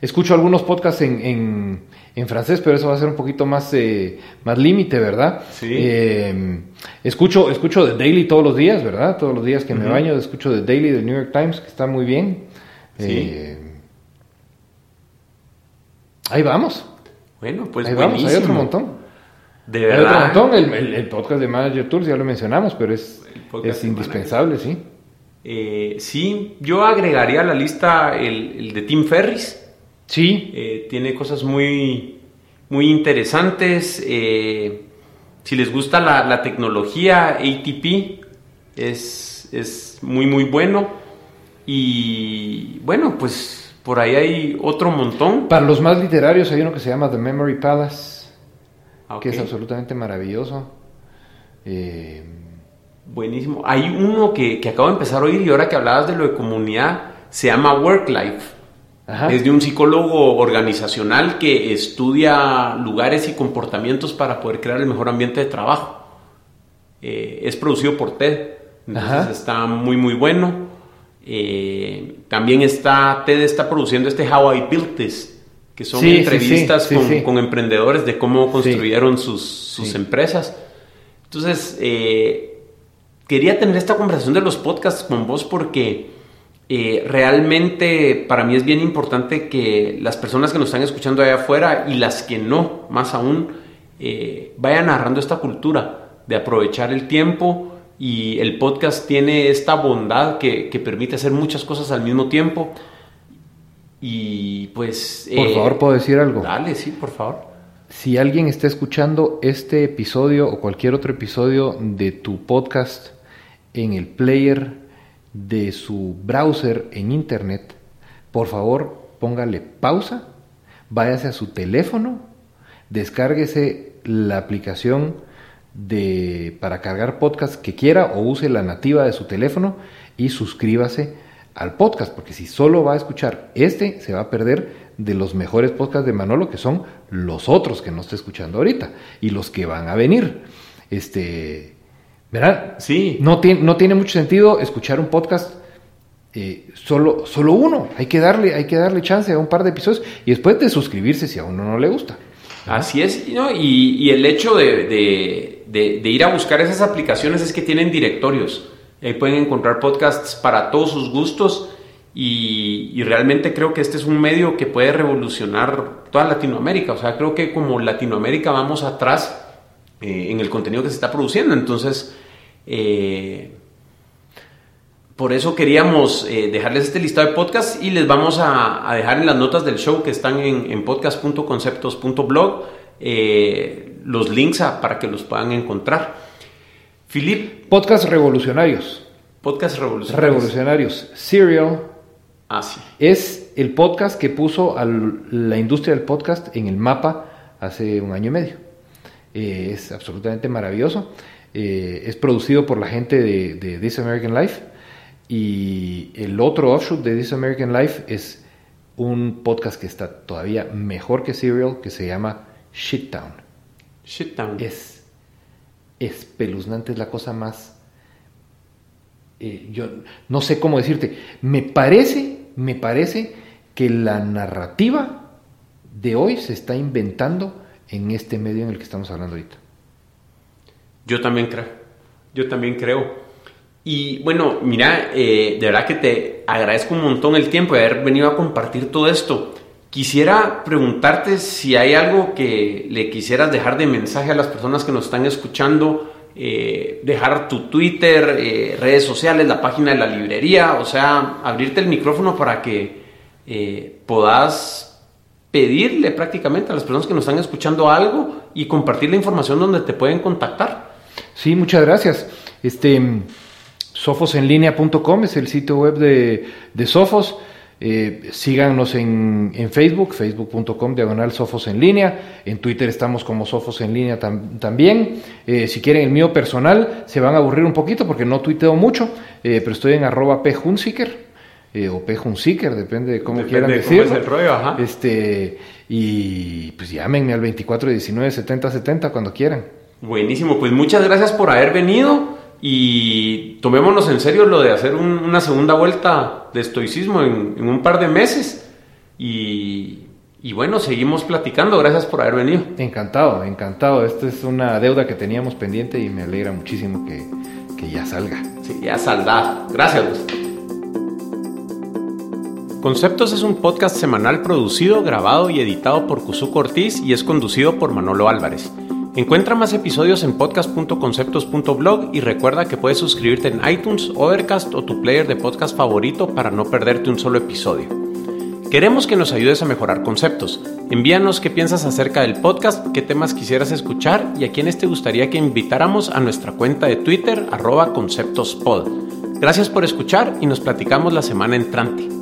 Escucho algunos podcasts en en francés, pero eso va a ser un poquito más, eh, más límite, ¿verdad? Sí. Eh, escucho, escucho The Daily todos los días, ¿verdad? Todos los días que me baño, escucho The Daily del New York Times, que está muy bien. Sí. Eh, ahí vamos. Bueno, pues ahí vamos, hay otro montón. De verdad. Hay otro montón. El, podcast de Manager Tools ya lo mencionamos, pero es, es indispensable, sí. sí, yo agregaría a la lista el, el de Tim Ferris. Sí. Eh, tiene cosas muy, muy interesantes. Eh, si les gusta la, tecnología, ATP es, es, muy, muy bueno. Y bueno, pues por ahí hay otro montón. Para los más literarios hay uno que se llama The Memory Palace, que es absolutamente maravilloso. Eh, Buenísimo. Hay uno que, que acabo de empezar a oír y ahora que hablabas de lo de comunidad, se llama Work Life. Es de un psicólogo organizacional que estudia lugares y comportamientos para poder crear el mejor ambiente de trabajo. Eh, es producido por TED, entonces está muy muy bueno. Eh, también está, TED está produciendo este How I Built This, que son entrevistas con, emprendedores de cómo construyeron sus, sus empresas. Entonces, eh, quería tener esta conversación de los podcasts con vos porque eh, realmente para mí es bien importante que las personas que nos están escuchando allá afuera y las que no, más aún, eh, vayan narrando esta cultura de aprovechar el tiempo y el podcast tiene esta bondad que, permite hacer muchas cosas al mismo tiempo. Y pues... Por favor, ¿puedo decir algo? Dale, sí, por favor. Si alguien está escuchando este episodio o cualquier otro episodio de tu podcast en el player de su browser en internet, por favor póngale pausa, váyase a su teléfono, descárguese la aplicación de, para cargar podcast que quiera o use la nativa de su teléfono y suscríbase al podcast, porque si solo va a escuchar este, se va a perder de los mejores podcasts de Manolo, que son los otros que no está escuchando ahorita y los que van a venir. Este, ¿Verdad? Sí. No tiene, no tiene mucho sentido escuchar un podcast eh, solo, solo uno. Hay que, darle, hay que darle chance a un par de episodios y después de suscribirse si a uno no le gusta. Así es, ¿no? y, el hecho de, ir a buscar esas aplicaciones es que tienen directorios. Ahí pueden encontrar podcasts para todos sus gustos y, realmente creo que este es un medio que puede revolucionar toda Latinoamérica. O sea, creo que como Latinoamérica vamos atrás eh, en el contenido que se está produciendo. Entonces, eh, por eso queríamos eh, dejarles este listado de podcasts y les vamos a, dejar en las notas del show que están en, en podcast.conceptos.blog los links para que los puedan encontrar. Filip. Podcast revolucionarios. Podcast revolucionarios. Revolucionarios. Serial. Ah, sí. Es el podcast que puso a la industria del podcast en el mapa hace un año y medio. Eh, es absolutamente maravilloso. Eh, es producido por la gente de, This American Life y el otro offshoot de This American Life es un podcast que está todavía mejor que Serial que se llama Shittown. Shittown. Es espeluznante, es la cosa más... Eh, yo no sé cómo decirte. Me parece, me parece que la narrativa de hoy se está inventando en este medio en el que estamos hablando ahorita. Yo también creo, yo también creo. Y bueno, mira, eh, de verdad que te agradezco un montón el tiempo de haber venido a compartir todo esto. quisiera preguntarte si hay algo que le quisieras dejar de mensaje a las personas que nos están escuchando, eh, dejar tu Twitter, eh, redes sociales, la página de la librería, o sea, abrirte el micrófono para que eh, puedas pedirle prácticamente a las personas que nos están escuchando algo y compartir la información donde te pueden contactar. Sí, muchas gracias. Este, sofosenlinea.com es el sitio web de, de Sofos. Eh, síganos en, en Facebook, facebook.com diagonal Sofos en línea. En Twitter estamos como Sofos en línea también. Eh, si quieren el mío personal, se van a aburrir un poquito porque no tuiteo mucho, eh, pero estoy en arroba phunziker. o phunziker, depende de cómo quieran decirlo. Este, y pues llámenme al 24 19 70 70 cuando quieran. Buenísimo, pues muchas gracias por haber venido y tomémonos en serio lo de hacer una segunda vuelta de estoicismo en, un par de meses. Y, bueno, seguimos platicando. Gracias por haber venido. Encantado, encantado. Esta es una deuda que teníamos pendiente y me alegra muchísimo que, que ya salga. Sí, ya saldrá. Gracias. Conceptos es un podcast semanal producido, grabado y editado por Cuzuco Ortiz y es conducido por Manolo Álvarez. Encuentra más episodios en podcast.conceptos.blog y recuerda que puedes suscribirte en iTunes, Overcast o tu player de podcast favorito para no perderte un solo episodio. Queremos que nos ayudes a mejorar conceptos. Envíanos qué piensas acerca del podcast, qué temas quisieras escuchar y a quiénes te gustaría que invitáramos a nuestra cuenta de Twitter arroba conceptospod. Gracias por escuchar y nos platicamos la semana entrante.